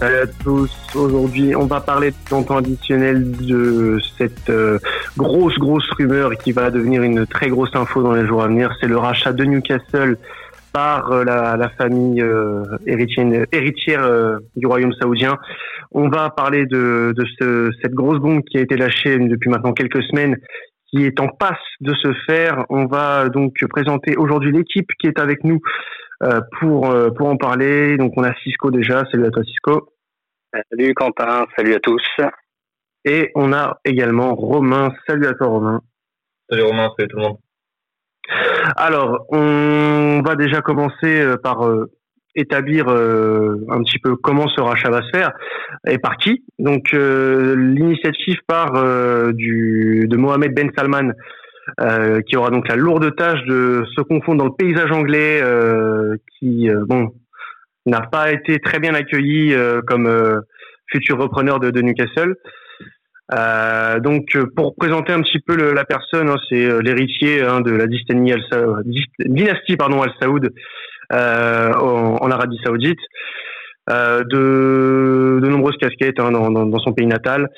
Salut à tous. Aujourd'hui, on va parler dans temps additionnel de cette euh, grosse, grosse rumeur qui va devenir une très grosse info dans les jours à venir. C'est le rachat de Newcastle par euh, la, famille euh, héritière, héritière du royaume saoudien. On va parler de, de cette grosse bombe qui a été lâchée depuis maintenant quelques semaines qui est en passe de se faire. On va donc présenter aujourd'hui l'équipe qui est avec nous euh, pour euh, pour en parler. Donc on a Cisco déjà. Salut à toi Cisco. Salut Quentin. Salut à tous. Et on a également Romain. Salut à toi Romain. Salut Romain. Salut tout le monde. Alors on va déjà commencer euh, par établir un petit peu comment ce rachat va se faire et par qui. Donc l'initiative part du de Mohamed Ben Salman euh, qui aura donc la lourde tâche de se confondre dans le paysage anglais euh, qui euh, bon n'a pas été très bien accueilli comme futur repreneur de, de Newcastle. donc pour présenter un petit peu la personne, hein, c'est l'héritier hein, de la dynastie Al, dynastie pardon Al Saoud en, en, Arabie Saoudite. de, de nombreuses casquettes hein, dans, dans, dans, son pays natal.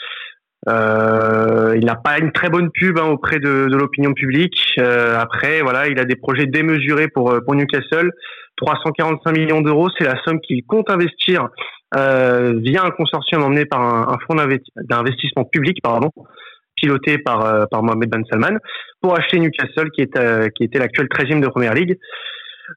Euh, il n'a pas une très bonne pub hein, auprès de, de l'opinion publique. Euh, après, voilà, il a des projets démesurés pour, euh, pour Newcastle. 345 millions d'euros, c'est la somme qu'il compte investir euh, via un consortium emmené par un, un fonds d'investissement public, pardon, piloté par, euh, par Mohamed Ben Salman, pour acheter Newcastle, qui, est, qui était l'actuel 13e de Première Ligue.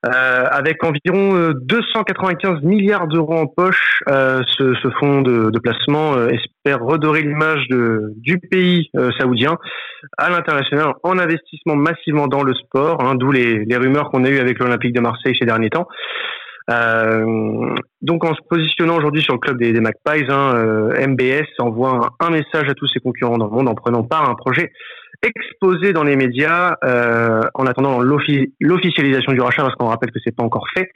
Euh, avec environ 295 euh, milliards d'euros en poche, euh, ce, fonds de, placement espère redorer l'image du pays saoudien à l'international en investissement massivement dans le sport, hein, d'où les, rumeurs qu'on a eues avec l'Olympique de Marseille ces derniers temps. Donc en se positionnant aujourd'hui sur le club des, des Magpies, hein, MBS envoie un, message à tous ses concurrents dans le monde en prenant part à un projet exposé dans les médias euh, en attendant l'officialisation du rachat, parce qu'on rappelle que c'est pas encore fait.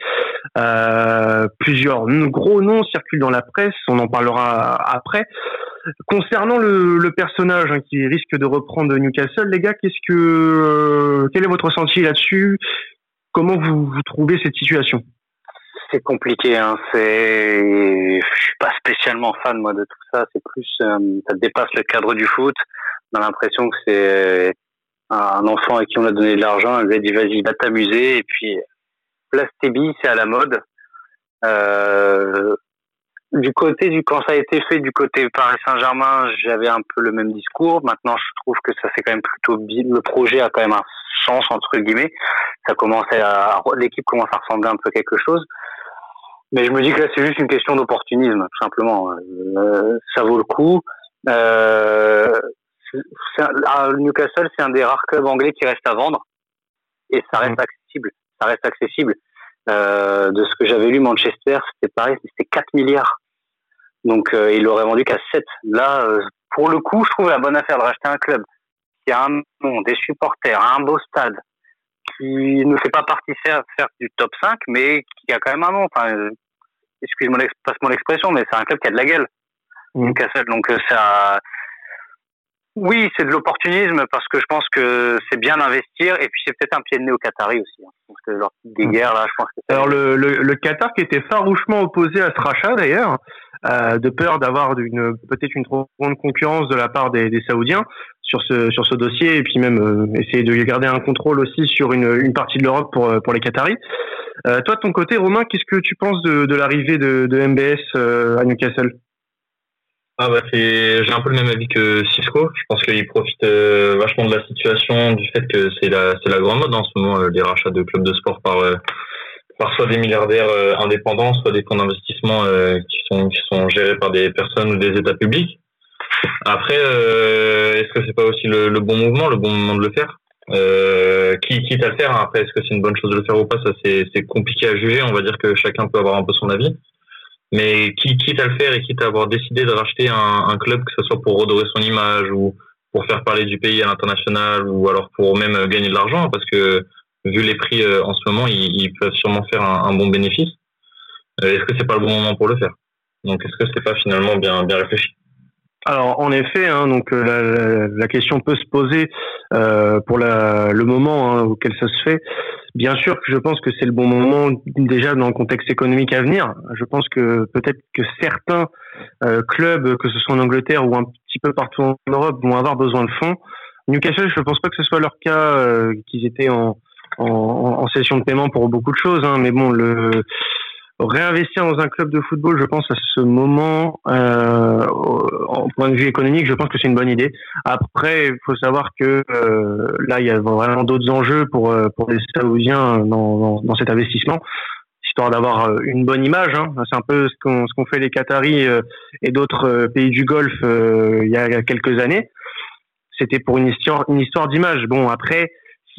Euh, plusieurs gros noms circulent dans la presse, on en parlera après. Concernant le, le personnage hein, qui risque de reprendre Newcastle, les gars, qu'est-ce que euh, quel est votre ressenti là-dessus? Comment vous, vous trouvez cette situation? C'est compliqué. Hein. C'est, je suis pas spécialement fan moi de tout ça. C'est plus, euh, ça dépasse le cadre du foot. On a l'impression que c'est un enfant à qui on a donné de l'argent, elle lui a dit vas-y, va t'amuser, et puis place billes, c'est à la mode. Euh, du côté du quand ça a été fait du côté Paris Saint-Germain, j'avais un peu le même discours. Maintenant, je trouve que ça fait quand même plutôt. Le projet a quand même un sens entre guillemets. Ça commence à l'équipe commence à ressembler un peu à quelque chose. Mais je me dis que là, c'est juste une question d'opportunisme, tout simplement. Euh, ça vaut le coup. Euh, un, Newcastle, c'est un des rares clubs anglais qui reste à vendre et ça reste mm. accessible. Ça reste accessible. Euh, de ce que j'avais lu, Manchester, c'était pareil, c'était 4 milliards. Donc euh, il l'aurait vendu qu'à 7. Là, euh, pour le coup, je trouve la bonne affaire de racheter un club qui a un nom, des supporters, un beau stade, qui ne fait pas partie faire, du top 5, mais qui a quand même un nom. Enfin, excuse-moi, passe mon expression, mais c'est un club qui a de la gueule. Mm. Newcastle, donc euh, ça oui, c'est de l'opportunisme parce que je pense que c'est bien d'investir et puis c'est peut-être un pied de nez au Qatari aussi. Hein. Parce que leur des mm. guerres là, je pense que Alors le, le, le, Qatar qui était farouchement opposé à ce rachat d'ailleurs, euh, de peur d'avoir une peut-être une trop grande concurrence de la part des, des Saoudiens sur ce sur ce dossier et puis même euh, essayer de garder un contrôle aussi sur une, une partie de l'Europe pour pour les Qataris. Euh, toi de ton côté, Romain, qu'est-ce que tu penses de, de l'arrivée de, de MBS euh, à Newcastle? Ah bah c'est j'ai un peu le même avis que Cisco. Je pense qu'il profite euh, vachement de la situation, du fait que c'est la c'est la grande mode en ce moment euh, les rachats de clubs de sport par euh, par soit des milliardaires indépendants, soit des fonds d'investissement qui sont qui sont gérés par des personnes ou des États publics. Après, est-ce que c'est pas aussi le, le, bon mouvement, le bon moment de le faire? Qui quitte à le faire. Après, est-ce que c'est une bonne chose de le faire ou pas? Ça, c'est compliqué à juger. On va dire que chacun peut avoir un peu son avis. Mais qui quitte à le faire et quitte à avoir décidé de racheter un, un, club, que ce soit pour redorer son image ou pour faire parler du pays à l'international ou alors pour même gagner de l'argent, parce que vu les prix euh, en ce moment, ils, ils peuvent sûrement faire un, un bon bénéfice. Euh, est-ce que c'est pas le bon moment pour le faire? Donc est-ce que c'est pas finalement bien bien réfléchi? Alors en effet, hein, donc euh, la, question peut se poser euh, pour la, le moment hein, auquel ça se fait. Bien sûr que je pense que c'est le bon moment déjà dans le contexte économique à venir. Je pense que peut-être que certains euh, clubs, que ce soit en Angleterre ou un petit peu partout en Europe, vont avoir besoin de fonds. Newcastle, je ne pense pas que ce soit leur cas, qu'ils étaient en, en, en, session de paiement pour beaucoup de choses. Hein, mais bon, le réinvestir dans un club de football, je pense à ce moment, euh, en point de vue économique, je pense que c'est une bonne idée. Après, il faut savoir que euh, là, il y a vraiment d'autres enjeux pour euh, pour les Saoudiens dans, dans, cet investissement, histoire d'avoir euh, une bonne image. Hein. C'est un peu ce qu'ont ce qu'ont fait les Qataris et d'autres pays du Golfe il y a quelques années. C'était pour une histoire une histoire d'image. Bon, après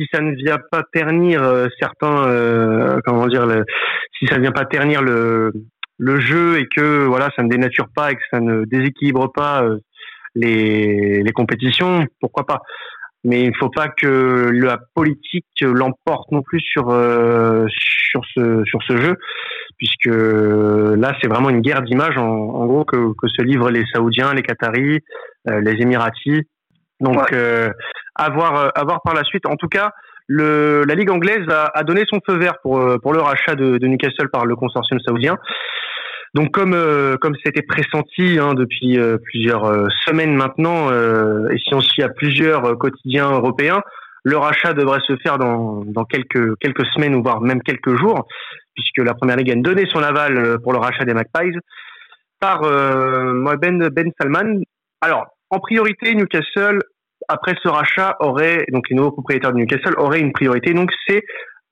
si ça ne vient pas ternir certains, euh, comment dire, le, si ça ne vient pas ternir le, le jeu et que voilà, ça ne dénature pas et que ça ne déséquilibre pas euh, les, les compétitions, pourquoi pas. Mais il ne faut pas que la politique l'emporte non plus sur euh, sur ce sur ce jeu, puisque là c'est vraiment une guerre d'image en, en, gros que, que se livrent les Saoudiens, les Qataris, euh, les Émiratis. Donc euh, à voir à voir par la suite. En tout cas, le, la Ligue anglaise a, a, donné son feu vert pour, euh, pour le rachat de, de, Newcastle par le consortium saoudien. Donc comme euh, comme c'était pressenti hein, depuis euh, plusieurs semaines maintenant, et si on suit à plusieurs quotidiens européens, le rachat devrait se faire dans, dans quelques quelques semaines ou voire même quelques jours, puisque la première ligue a donné son aval pour le rachat des Magpies par Ben Ben Salman. Alors en priorité, Newcastle après ce rachat, aurait, donc les nouveaux propriétaires de Newcastle auraient une priorité. Donc c'est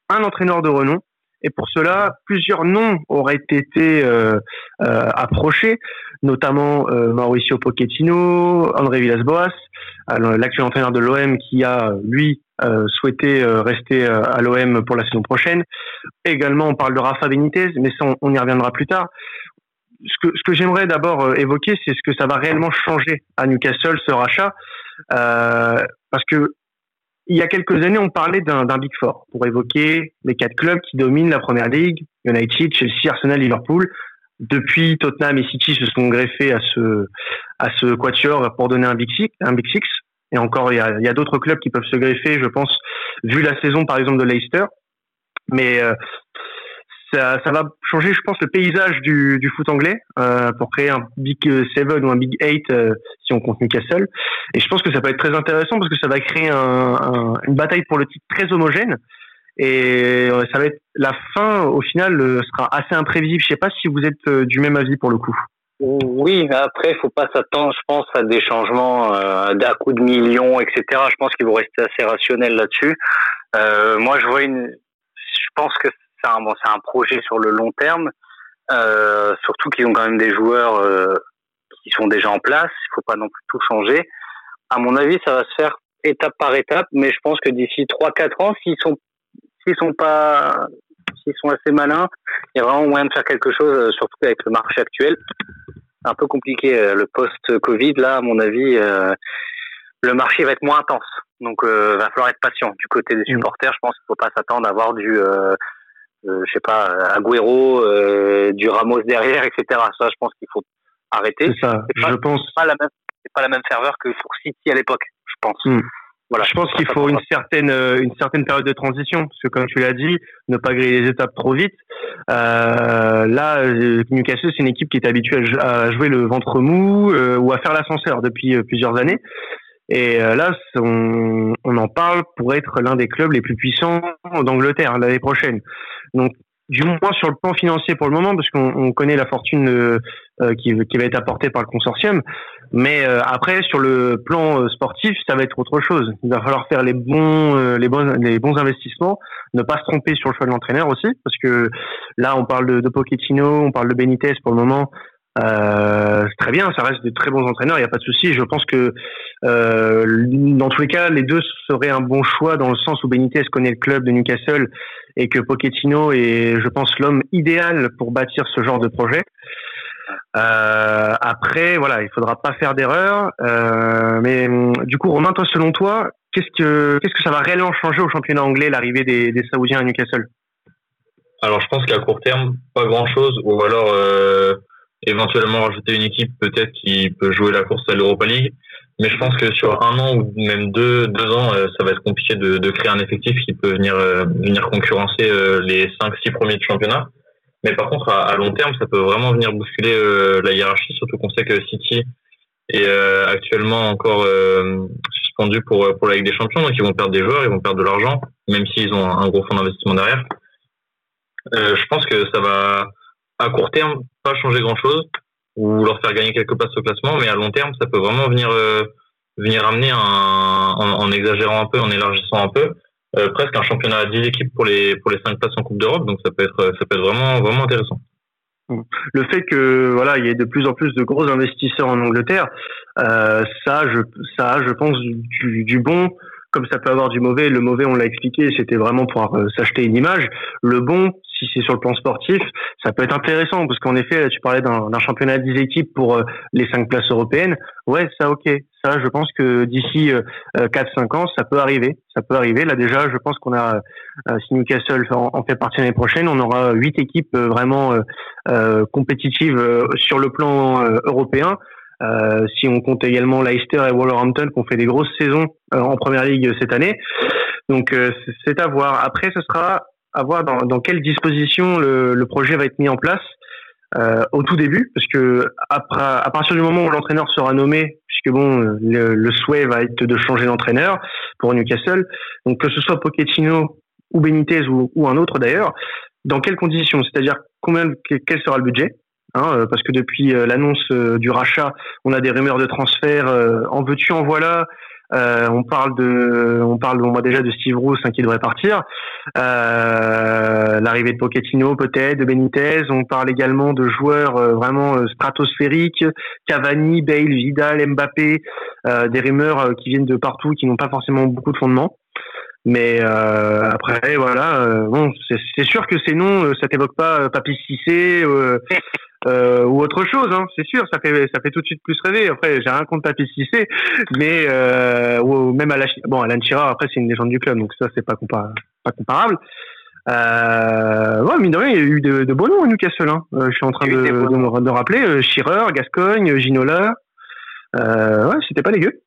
un entraîneur de renom. Et pour cela, plusieurs noms auraient été euh, euh, approchés, notamment euh, Mauricio Pochettino, André Villas-Boas, l'actuel entraîneur de l'OM qui a, lui, souhaité rester à l'OM pour la saison prochaine. Également, on parle de Rafa Benitez, mais on, y reviendra plus tard. Ce que, ce que j'aimerais d'abord évoquer, c'est ce que ça va réellement changer à Newcastle, ce rachat. Euh, parce que il y a quelques années, on parlait d'un Big Four pour évoquer les quatre clubs qui dominent la première ligue, United, Chelsea, Arsenal, Liverpool. Depuis, Tottenham et City se sont greffés à ce, à ce quatuor pour donner un Big Six. Un Big Six. Et encore, il y a, y a d'autres clubs qui peuvent se greffer, je pense, vu la saison, par exemple, de Leicester. Mais euh, ça, ça, va changer, je pense, le paysage du, du foot anglais euh, pour créer un Big Seven ou un Big Eight euh, si on compte Newcastle. Et je pense que ça peut être très intéressant parce que ça va créer un, un, une bataille pour le titre très homogène. Et euh, ça va être la fin, au final, euh, sera assez imprévisible. Je sais pas si vous êtes du même avis pour le coup. Oui, après, faut pas s'attendre, je pense, à des changements euh, d'un coup de millions, etc. Je pense qu'ils vont rester assez rationnels là-dessus. Euh, moi, je vois une. Je pense que c'est un, bon, un projet sur le long terme. Euh, surtout qu'ils ont quand même des joueurs euh, qui sont déjà en place. Il faut pas non plus tout changer. À mon avis, ça va se faire étape par étape, mais je pense que d'ici 3-4 ans, s'ils sont s'ils sont pas s'ils sont assez malins, il y a vraiment moyen de faire quelque chose, euh, surtout avec le marché actuel. C'est un peu compliqué euh, le post-Covid là, à mon avis. Euh, le marché va être moins intense, donc euh, va falloir être patient du côté des mm. supporters. Je pense qu'il faut pas s'attendre à avoir du euh, euh, je sais pas, Agüero, euh, du Ramos derrière, etc. Ça, je pense qu'il faut arrêter. C'est ça. je pense. Pas la même, c'est pas la même ferveur que sur City à l'époque, je pense. Hmm. Voilà. Je pense qu'il faut une certaine euh, une certaine période de transition parce que comme tu l'as dit, ne pas griller les étapes trop vite. Euh, là, Newcastle c'est une équipe qui est habituée à jouer le ventre mou euh, ou à faire l'ascenseur depuis plusieurs années. Et euh, là, on, on, en parle pour être l'un des clubs les plus puissants d'Angleterre l'année prochaine. Donc, du moins sur le plan financier pour le moment, parce qu'on connaît la fortune euh, euh, qui, qui, va être apportée par le consortium. Mais après, sur le plan sportif, ça va être autre chose. Il va falloir faire les bons, les bons, les bons investissements, ne pas se tromper sur le choix de l'entraîneur aussi, parce que là, on parle de, de Pochettino, on parle de Benitez pour le moment. Euh, très bien, ça reste de très bons entraîneurs, il n'y a pas de souci. Je pense que euh, dans tous les cas, les deux seraient un bon choix dans le sens où Benitez connaît le club de Newcastle et que Pochettino est, je pense, l'homme idéal pour bâtir ce genre de projet. Euh, après, voilà, il faudra pas faire d'erreur. Euh, mais du coup, Romain, toi, selon toi, qu'est-ce que qu'est-ce que ça va réellement changer au championnat anglais l'arrivée des, des Saoudiens à Newcastle? Alors, je pense qu'à court terme, pas grand-chose, ou alors éventuellement rajouter une équipe peut-être qui peut jouer la course à l'Europa League. Mais je pense que sur un an ou même deux, deux ans, euh, ça va être compliqué de, de créer un effectif qui peut venir, euh, venir concurrencer euh, les cinq, six premiers du championnat. Mais par contre, à, long terme, ça peut vraiment venir bousculer la hiérarchie, surtout qu'on sait que City est actuellement encore suspendu pour, pour la Ligue des Champions, donc ils vont perdre des joueurs, ils vont perdre de l'argent, même s'ils ont un gros fonds d'investissement derrière. je pense que ça va, à court terme, changer grand-chose ou leur faire gagner quelques places au classement, mais à long terme, ça peut vraiment venir euh, venir amener un, en, exagérant un peu, en élargissant un peu, euh, presque un championnat à 10 équipes pour les pour les 5 places en Coupe d'Europe, donc ça peut être ça peut être vraiment vraiment intéressant. Le fait que voilà, il y ait de plus en plus de gros investisseurs en Angleterre, euh, ça, je ça, je pense du, du bon comme ça peut avoir du mauvais, le mauvais, on l'a expliqué, c'était vraiment pour euh, s'acheter une image. Le bon, si c'est sur le plan sportif, ça peut être intéressant parce qu'en effet, tu parlais d'un championnat 10 équipes pour euh, les cinq places européennes. Ouais, ça, ok. Ça, je pense que d'ici euh, 4-5 ans, ça peut arriver. Ça peut arriver. Là, déjà, je pense qu'on a, si Newcastle en, fait partie l'année prochaine, on aura huit équipes vraiment compétitives sur le plan européen. Euh, si on compte également Leicester et Wolverhampton qui ont fait des grosses saisons euh, en première ligue cette année. Donc euh, c'est à voir. Après, ce sera à voir dans, dans quelle disposition le, projet va être mis en place euh, au tout début, parce que après, à partir du moment où l'entraîneur sera nommé, puisque bon, le, souhait va être de changer d'entraîneur pour Newcastle, donc que ce soit Pochettino ou Benitez ou, un autre d'ailleurs, dans quelles conditions? C'est-à-dire combien, quel sera le budget? Hein, euh, parce que depuis euh, l'annonce du rachat, on a des rumeurs de transfert. en veux-tu, en voilà. On parle de, on parle, déjà de Steve Bruce hein, qui devrait partir. L'arrivée de Pochettino peut-être, de Benitez. On parle également de joueurs vraiment stratosphériques, Cavani, Bale, Vidal, Mbappé. des rumeurs qui viennent de partout, qui n'ont pas forcément beaucoup de fondement. Mais euh, après, voilà, bon, c'est sûr que ces noms, ça t'évoque pas Papy Cissé, euh, ou autre chose, hein, c'est sûr, ça fait ça fait tout de suite plus rêver. Après, j'ai rien contre Papy Cissé, mais euh, ou même à la bon Alan Shearer, après c'est une légende du club, donc ça c'est pas pas comparable. Euh, ouais, mine de rien, il y a eu de, de beaux noms à Newcastle. Hein. Euh, je suis en train de, de, de, rappeler Shearer, Gascogne, Ginola. Ouais, c'était pas dégueu.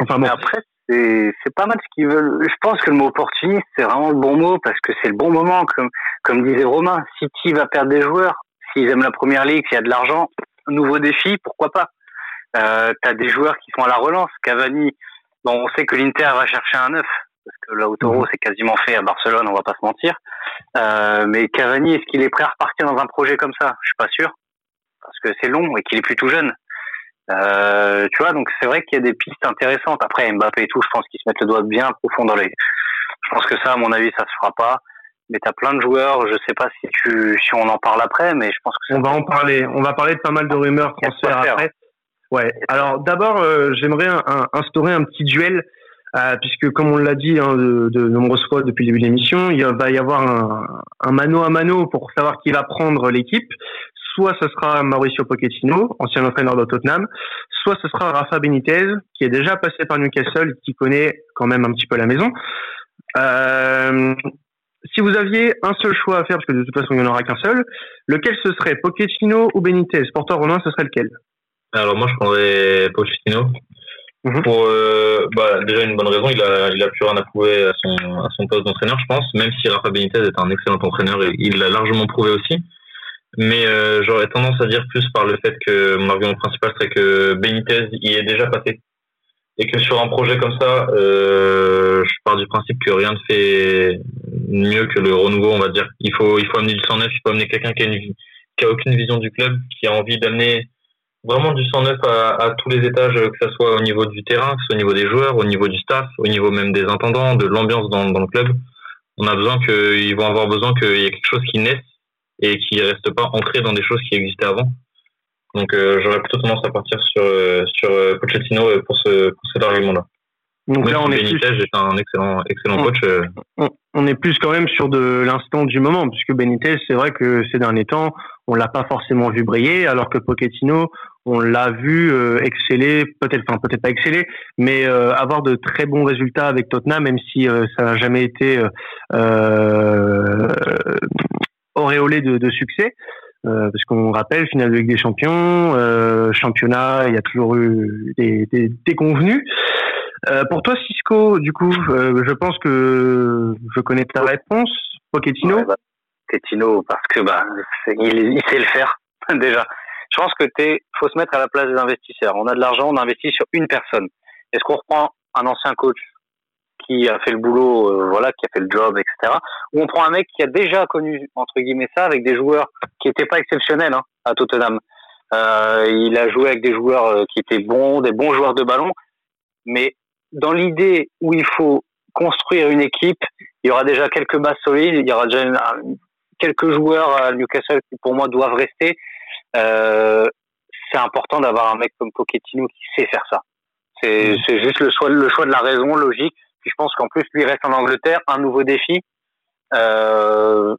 Enfin bon. après, c'est c'est pas mal ce qu'ils veulent. Je pense que le mot opportuniste c'est vraiment le bon mot parce que c'est le bon moment, comme comme disait Romain. City va perdre des joueurs s'ils aiment la première ligue, s'il y a de l'argent, nouveau défi, pourquoi pas euh, Tu as des joueurs qui sont à la relance. Cavani, bon, on sait que l'Inter va chercher un neuf, parce que Lautaro, c'est quasiment fait à Barcelone, on va pas se mentir. Euh, mais Cavani, est-ce qu'il est prêt à repartir dans un projet comme ça? Je suis pas sûr, parce que c'est long et qu'il est plus tout jeune. Euh, tu vois, donc c'est vrai qu'il y a des pistes intéressantes. Après, Mbappé et tout, je pense qu'ils se mettent le doigt bien profond dans les... Je pense que ça, à mon avis, ça se fera pas mais tu as plein de joueurs, je sais pas si tu si on en parle après, mais je pense que on va en parler. On va parler de pas mal de rumeurs transferts après. Ouais. Alors d'abord, euh, j'aimerais instaurer un petit duel euh, puisque comme on l'a dit hein, de, de, nombreuses fois depuis le début de l'émission, il va y avoir un, un mano à mano pour savoir qui va prendre l'équipe. Soit ce sera Mauricio Pochettino, ancien entraîneur de Tottenham, soit ce sera Rafa Benitez, qui est déjà passé par Newcastle, qui connaît quand même un petit peu la maison. Euh, si vous aviez un seul choix à faire, parce que de toute façon il n'y en aura qu'un seul, lequel ce serait Pochettino ou Benitez? Toi Romain, ce serait lequel? Alors moi je prendrais Pochettino. Mhm. Pour euh, bah, déjà une bonne raison, il a, il a plus rien à prouver à son, à son poste d'entraîneur, je pense, même si Rafa Benitez est un excellent entraîneur et il l'a largement prouvé aussi. Mais euh, j'aurais tendance à dire plus par le fait que mon argument principal serait que Benitez y est déjà passé et que sur un projet comme ça, euh, je pars du principe que rien ne fait mieux que le renouveau, on va dire. Il faut, il faut amener du sang neuf, il faut amener quelqu'un qui a, qui a aucune vision du club, qui a envie d'amener vraiment du sang neuf à, tous les étages, que ce soit au niveau du terrain, que ce soit au niveau des joueurs, au niveau du staff, au niveau même des intendants, de l'ambiance dans, le club. On a besoin que, ils vont avoir besoin qu'il y ait quelque chose qui naisse et qui reste pas ancré dans des choses qui existaient avant. Donc euh, j'aurais plutôt tendance à partir sur euh, sur euh, Pochettino pour ce pour cet argument-là. Donc là, on est plus... est un excellent excellent coach. On, est plus quand même sur de l'instant du moment, puisque Benitez, c'est vrai que ces derniers temps, on l'a pas forcément vu briller, alors que Pochettino, on l'a vu exceller, peut-être, enfin peut-être pas exceller, mais avoir de très bons résultats avec Tottenham, même si ça n'a jamais été auréolé de, de succès. Parce qu'on rappelle, finale de Ligue des Champions, championnat, il y a toujours eu des, des, des convenus. pour toi, Cisco, du coup, je pense que je connais ta réponse. Pochettino. Bah, Pochettino, parce que bah, il, il sait le faire déjà. Je pense que t'es, faut se mettre à la place des investisseurs. On a de l'argent, on investit sur une personne. Est-ce qu'on reprend un ancien coach? Qui a fait le boulot, euh, voilà, qui a fait le job, etc. Ou on prend un mec qui a déjà connu entre guillemets ça avec des joueurs qui n'étaient pas exceptionnels hein, à Tottenham. Euh, il a joué avec des joueurs euh, qui étaient bons, des bons joueurs de ballon, mais dans l'idée où il faut construire une équipe, il y aura déjà quelques bases solides, il y aura déjà quelques joueurs à Newcastle qui pour moi doivent rester. Euh, c'est important d'avoir un mec comme Pochettino qui sait faire ça. C'est mm. juste le choix, le choix de la raison logique. Puis je pense qu'en plus lui reste en Angleterre, un nouveau défi. Euh,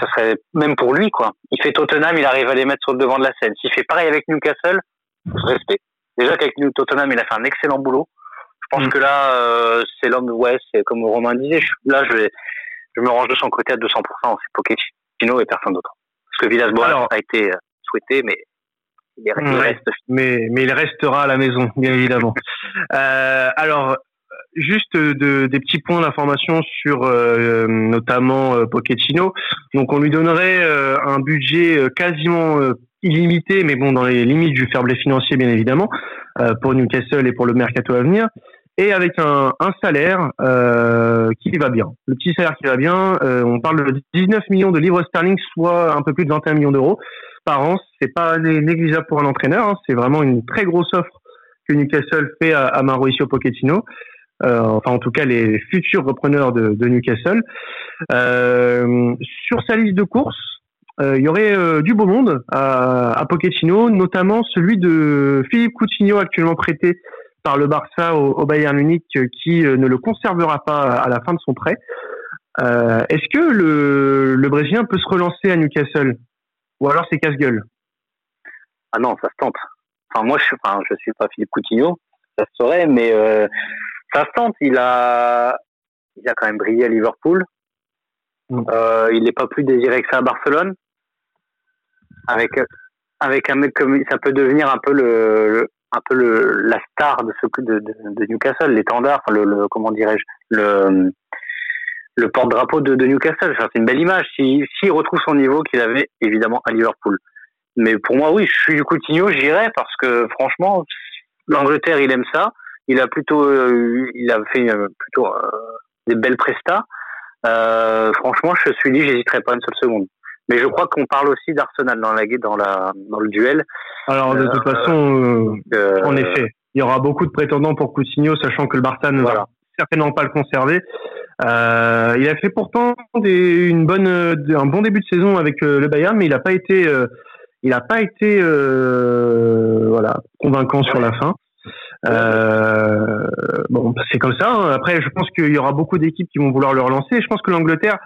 ça serait même pour lui quoi. Il fait Tottenham, il arrive à les mettre sur le devant de la scène. S'il fait pareil avec Newcastle, respect. Déjà qu'avec Tottenham, il a fait un excellent boulot. Je pense mm. que là, euh, c'est l'homme, ouais, c'est comme Romain disait. là, je, vais, je me range de son côté à 200%. C'est Pochettino et personne d'autre. Parce que Villas-Boas a été euh, souhaité, mais il, reste. Mais, mais il restera à la maison, bien évidemment. euh, alors, juste de, des petits points d'information sur euh, notamment euh, Pochettino. Donc, on lui donnerait euh, un budget quasiment illimité, mais bon, dans les limites du fair play financier, bien évidemment, pour Newcastle et pour le mercato à venir et avec un, un salaire euh, qui va bien. Le petit salaire qui va bien, euh, on parle de 19 millions de livres sterling, soit un peu plus de 21 millions d'euros par an. C'est pas négligeable pour un entraîneur, hein. c'est vraiment une très grosse offre que Newcastle fait à, à Mauricio Pochettino. Euh, enfin en tout cas les futurs repreneurs de, de Newcastle. Euh, sur sa liste de courses, euh, il y aurait euh, du beau monde à, à Pochettino, notamment celui de Philippe Coutinho actuellement prêté par le Barça au, Bayern Munich euh, qui euh, ne le conservera pas à la fin de son prêt. Est-ce que le, le Brésilien peut se relancer à Newcastle? Ou alors c'est casse-gueule? Ah non, ça se tente. Enfin moi je je suis pas Philippe Coutinho, ça se saurait, mais ça se tente. Il a, il a quand même brillé à Liverpool. Mm. il n'est pas plus désiré que ça à Barcelone. Avec avec un mec comme ça peut devenir un peu le, un peu le, la star de ce de, de, de Newcastle, l'étendard, le, le, comment dirais-je, le, le porte-drapeau de, de, Newcastle. Enfin, c'est une belle image. S'il si, retrouve son niveau qu'il avait évidemment à Liverpool. Mais pour moi, oui, je suis du Coutinho, j'irai parce que franchement, l'Angleterre, il aime ça. Il a plutôt, euh, il a fait euh, plutôt euh, des belles prestats. franchement, je suis dit, j'hésiterai pas une seule seconde. Mais je crois qu'on parle aussi d'Arsenal dans la dans la dans le duel. Alors de toute façon, euh, euh, en effet, il y aura beaucoup de prétendants pour Coutinho, sachant que le Barça ne va certainement pas le conserver. Euh, il a fait pourtant des, une bonne, un bon début de saison avec le Bayern, mais il n'a pas été, il a pas été, voilà, convaincant sur la fin. Bon, c'est comme ça. Hein. Après, je pense qu'il y aura beaucoup d'équipes qui vont vouloir le relancer. Je pense que l'Angleterre,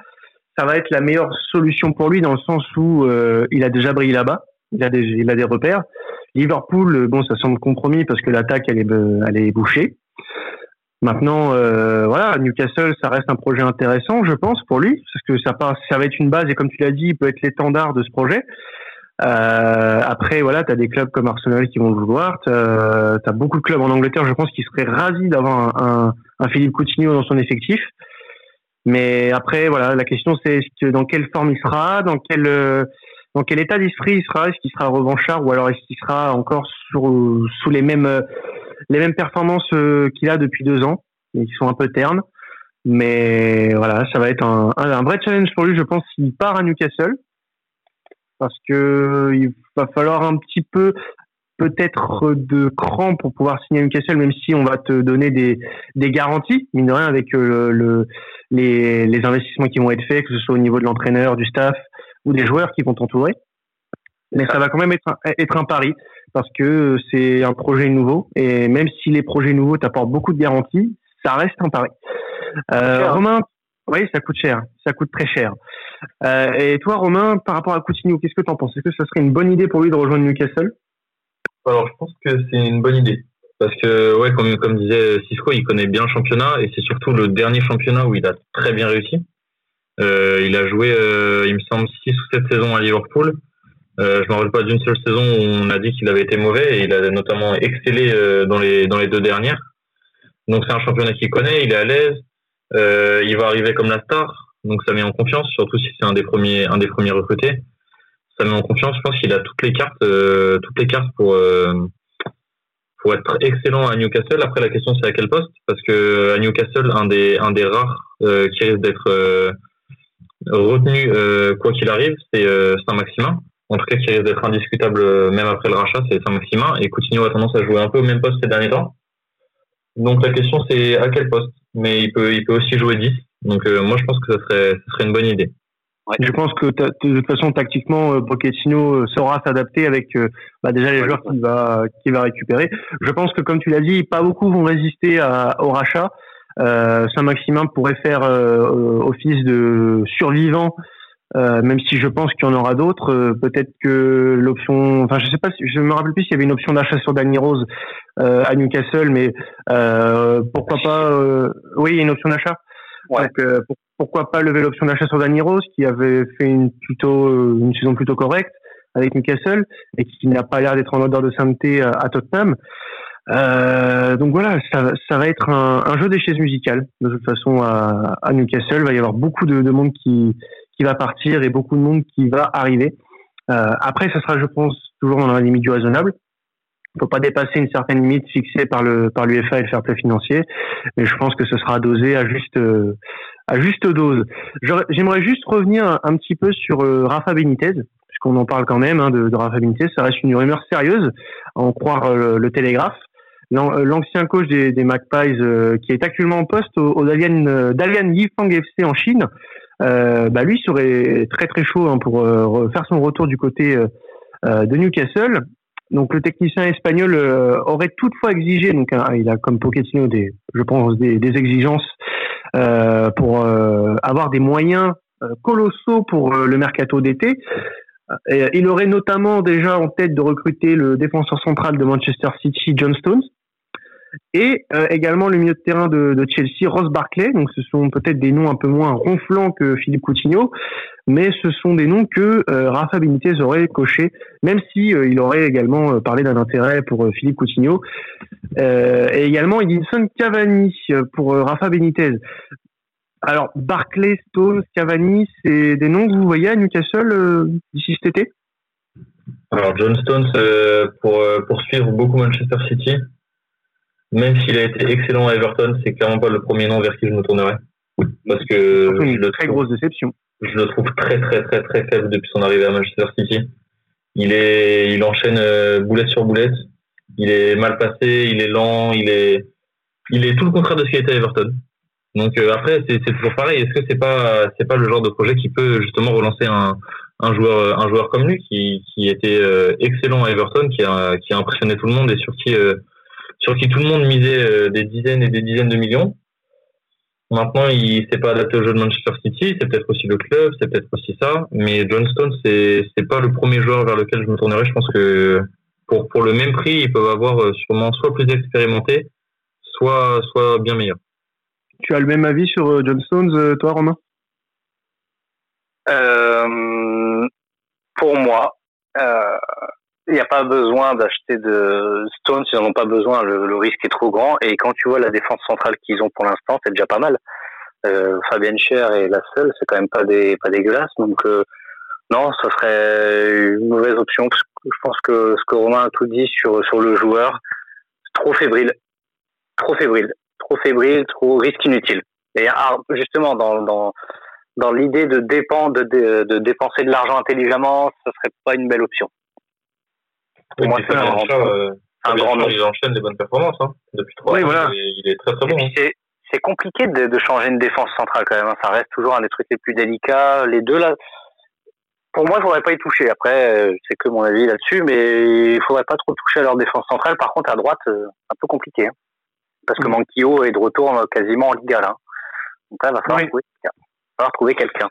ça va être la meilleure solution pour lui dans le sens où il a déjà brillé là-bas il a des, il a des repères. Liverpool, bon, ça semble compromis parce que l'attaque, elle est, elle est bouchée. Maintenant, euh, voilà, Newcastle, ça reste un projet intéressant, je pense, pour lui, parce que ça, ça va être une base et comme tu l'as dit, il peut être l'étendard de ce projet. Euh, après, voilà, tu as des clubs comme Arsenal qui vont le vouloir. Tu as, beaucoup de clubs en Angleterre, je pense, qui seraient ravis d'avoir un, un, Philippe Coutinho dans son effectif. Mais après, voilà, la question c'est dans quelle forme il sera, dans quel euh, dans quel état d'esprit il sera Est-ce qu'il sera revanchard ou alors est-ce qu'il sera encore sur, sous les mêmes, les mêmes performances euh, qu'il a depuis deux ans, et qui sont un peu ternes Mais voilà, ça va être un, un, vrai challenge pour lui, je pense, s'il part à Newcastle. Parce que il va falloir un petit peu peut-être de cran pour pouvoir signer Newcastle, même si on va te donner des, des garanties, mine de rien, avec euh, le, les, les investissements qui vont être faits, que ce soit au niveau de l'entraîneur, du staff, ou des joueurs qui vont t'entourer. Mais ça va quand même être un, être un pari parce que c'est un projet nouveau et même si les projets nouveaux t'apportent beaucoup de garanties, ça reste un pari. Euh. Romain, oui, ça coûte cher, ça coûte très cher. Euh, et toi, Romain, par rapport à Coutinho, qu'est-ce que tu en penses? Est-ce que ça serait une bonne idée pour lui de rejoindre Newcastle? Alors, je pense que c'est une bonne idée. Parce que, ouais, comme, disait Cisco, il connaît bien le championnat et c'est surtout le dernier championnat où il a très bien réussi. Euh, il a joué, euh, il me semble, 6 ou 7 saisons à Liverpool. Je me rappelle pas d'une seule saison où on a dit qu'il avait été mauvais et il a notamment excellé dans les dans les deux dernières. Donc c'est un championnat qu'il connaît, il est à l'aise, il va arriver comme la star, donc ça met en confiance, surtout si c'est un des premiers un des premiers recrutés. Ça met en confiance. Je pense qu'il a toutes les cartes euh, toutes les cartes pour pour être excellent à Newcastle. Après la question c'est à quel poste? Parce que à Newcastle un des un des rares qui risque d'être retenu quoi qu'il arrive, c'est Saint-Maximin en tout cas qui risque d'être indiscutable euh, même après le rachat, c'est Saint-Maximin. Et Coutinho a tendance à jouer un peu au même poste ces derniers temps. Donc la question c'est à quel poste? Mais il peut, il peut aussi jouer 10. Donc euh, moi je pense que ce serait, serait une bonne idée. Je pense que de toute façon tactiquement euh, Pochettino saura s'adapter avec bah, déjà les joueurs qu'il va qu'il va récupérer. Je pense que comme tu l'as dit, pas beaucoup vont résister au rachat. Saint-Maximin pourrait faire office de survivant euh, même si je pense qu'il y en aura d'autres, euh, peut-être que l'option, enfin je sais pas, je me rappelle plus s'il y avait une option d'achat sur Danny Rose euh, à Newcastle, mais pourquoi pas Oui, il y a une option d'achat. Donc pourquoi pas lever l'option d'achat sur Danny Rose qui avait fait une plutôt une saison plutôt correcte avec Newcastle et qui n'a pas l'air d'être en odeur de sainteté à, Tottenham. donc voilà, ça, ça va être un, jeu des chaises musicales. De toute façon, à, Newcastle, il va y avoir beaucoup de, de monde qui, qui va partir et beaucoup de monde qui va arriver. Euh, après, ce sera, je pense, toujours dans la limite du raisonnable. Il faut pas dépasser une certaine limite fixée par le par l'UFA et le fair play financier, mais je pense que ce sera dosé à juste à juste dose. J'aimerais juste revenir un, petit peu sur euh, Rafa Benitez, puisqu'on en parle quand même hein, de, Rafa Benitez. Ça reste une rumeur sérieuse, à en croire euh, le, Télégraphe. L'ancien coach des, Magpies, qui est actuellement en poste au, Dalian, Yifang FC en Chine, euh, bah lui serait très très chaud hein, pour euh, faire son retour du côté euh, de Newcastle. Donc le technicien espagnol aurait toutefois exigé, donc hein, il a comme Pochettino des, je pense des, des exigences pour avoir des moyens colossaux pour le mercato d'été. il aurait notamment déjà en tête de recruter le défenseur central de Manchester City, John Stones, et euh, également le milieu de terrain de, Chelsea, Ross Barclay. Donc ce sont peut-être des noms un peu moins ronflants que Philippe Coutinho, mais ce sont des noms que euh, Rafa Benitez aurait coché, même si euh, il aurait également parlé d'un intérêt pour Philippe Coutinho. et également Edinson Cavani pour Rafa Benitez. Alors Barclay, Stones, Cavani, c'est des noms que vous voyez à Newcastle d'ici cet été? Alors John Stones pour poursuivre beaucoup Manchester City, même s'il a été excellent à Everton, c'est clairement pas le premier nom vers qui je me tournerais. Parce que une très grosse déception. Je le trouve très très très très faible depuis son arrivée à Manchester City. Il est, il enchaîne euh, boulette sur boulette. Il est mal passé, il est lent, il est, il est tout le contraire de ce qu'il était à Everton. Donc euh, après, c'est toujours pareil. Est-ce que c'est pas, c'est pas le genre de projet qui peut justement relancer un, un joueur, un joueur comme lui qui, qui était euh, excellent à Everton, qui a, qui a impressionné tout le monde et sur qui sur qui tout le monde misait euh, des dizaines et des dizaines de millions. Maintenant, il s'est pas adapté au jeu de Manchester City, c'est peut-être aussi le club, c'est peut-être aussi ça, mais John Stones, c'est c'est pas le premier joueur vers lequel je me tournerai. Je pense que pour pour le même prix, ils peuvent avoir euh, sûrement soit plus expérimenté, soit soit bien meilleur. Tu as le même avis sur euh, John Stones, toi, Romain? Euh, Pour moi, euh, il n'y a pas besoin d'acheter de Stones, ils n'en ont pas besoin, le, risque est trop grand. Et quand tu vois la défense centrale qu'ils ont pour l'instant, c'est déjà pas mal. Euh, Fabien Cher est la seule, c'est quand même pas des pas dégueulasse. Donc euh, non, ça serait une mauvaise option. je pense que ce que Romain a tout dit sur sur le joueur, trop fébrile, trop fébrile, trop fébrile, trop risque inutile. Et ah, justement dans dans dans l'idée de de, dépenser de l'argent intelligemment, ce serait pas une belle option. Pour moi, c'est un, un grand nom. Il enchaîne des bonnes performances hein. depuis trois oui, ans. Voilà. Il est très très bon. Hein. C'est compliqué de, de, changer une défense centrale quand même. Hein. Ça reste toujours un des trucs les plus délicats. Les deux là, pour moi, il faudrait pas y toucher. Après, euh, c'est que mon avis là-dessus, mais il faudrait pas trop toucher à leur défense centrale. Par contre, à droite, euh, un peu compliqué, hein. parce que. Manquillo est de retour euh, quasiment en Liga là. Donc là, il va falloir, trouver, falloir trouver quelqu'un.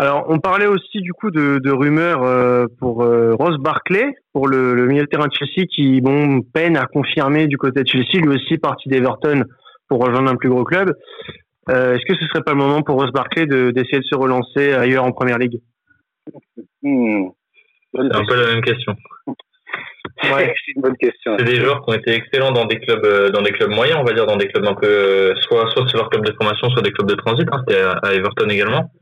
Alors, on parlait aussi du coup de, de rumeurs euh, pour euh, Ross Barclay, pour le, le, milieu de terrain de Chelsea, qui bon peine à confirmer du côté de Chelsea, lui aussi parti d'Everton pour rejoindre un plus gros club. Euh, Est-ce que ce serait pas le moment pour Ross Barclay d'essayer de, se relancer ailleurs en première ligue? Hmm. C'est un peu la même question. Ouais, c'est une bonne question. C'est des joueurs qui ont été excellents dans des clubs, dans des clubs moyens, on va dire, dans des clubs un peu, soit, soit sur leur club de formation, soit des clubs de transit. Hein, C'était à, Everton également.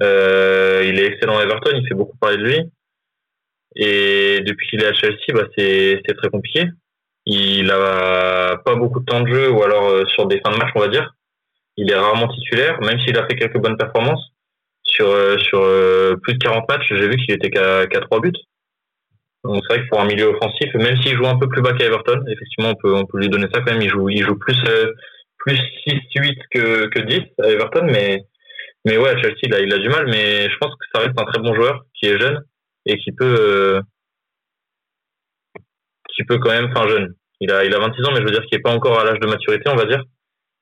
Euh, il est excellent à Everton, il fait beaucoup parler de lui. Et depuis qu'il est à Chelsea, bah, c'est très compliqué. Il a pas beaucoup de temps de jeu, ou alors euh, sur des fins de match, on va dire. Il est rarement titulaire, même s'il a fait quelques bonnes performances. Sur, sur plus de 40 matchs, j'ai vu qu'il était qu'à 3 buts. Donc c'est vrai que pour un milieu offensif, même s'il joue un peu plus bas qu'Everton, effectivement, on peut, on peut lui donner ça quand même. Il joue, il joue plus, euh, plus 6-8 que, que 10 à Everton, mais, mais ouais, Chelsea, il a, il a du mal, mais je pense que ça reste un très bon joueur qui est jeune et qui peut, euh, qui peut quand même, enfin jeune. Il a, il a 26 ans, mais je veux dire qu'il n'est pas encore à l'âge de maturité, on va dire,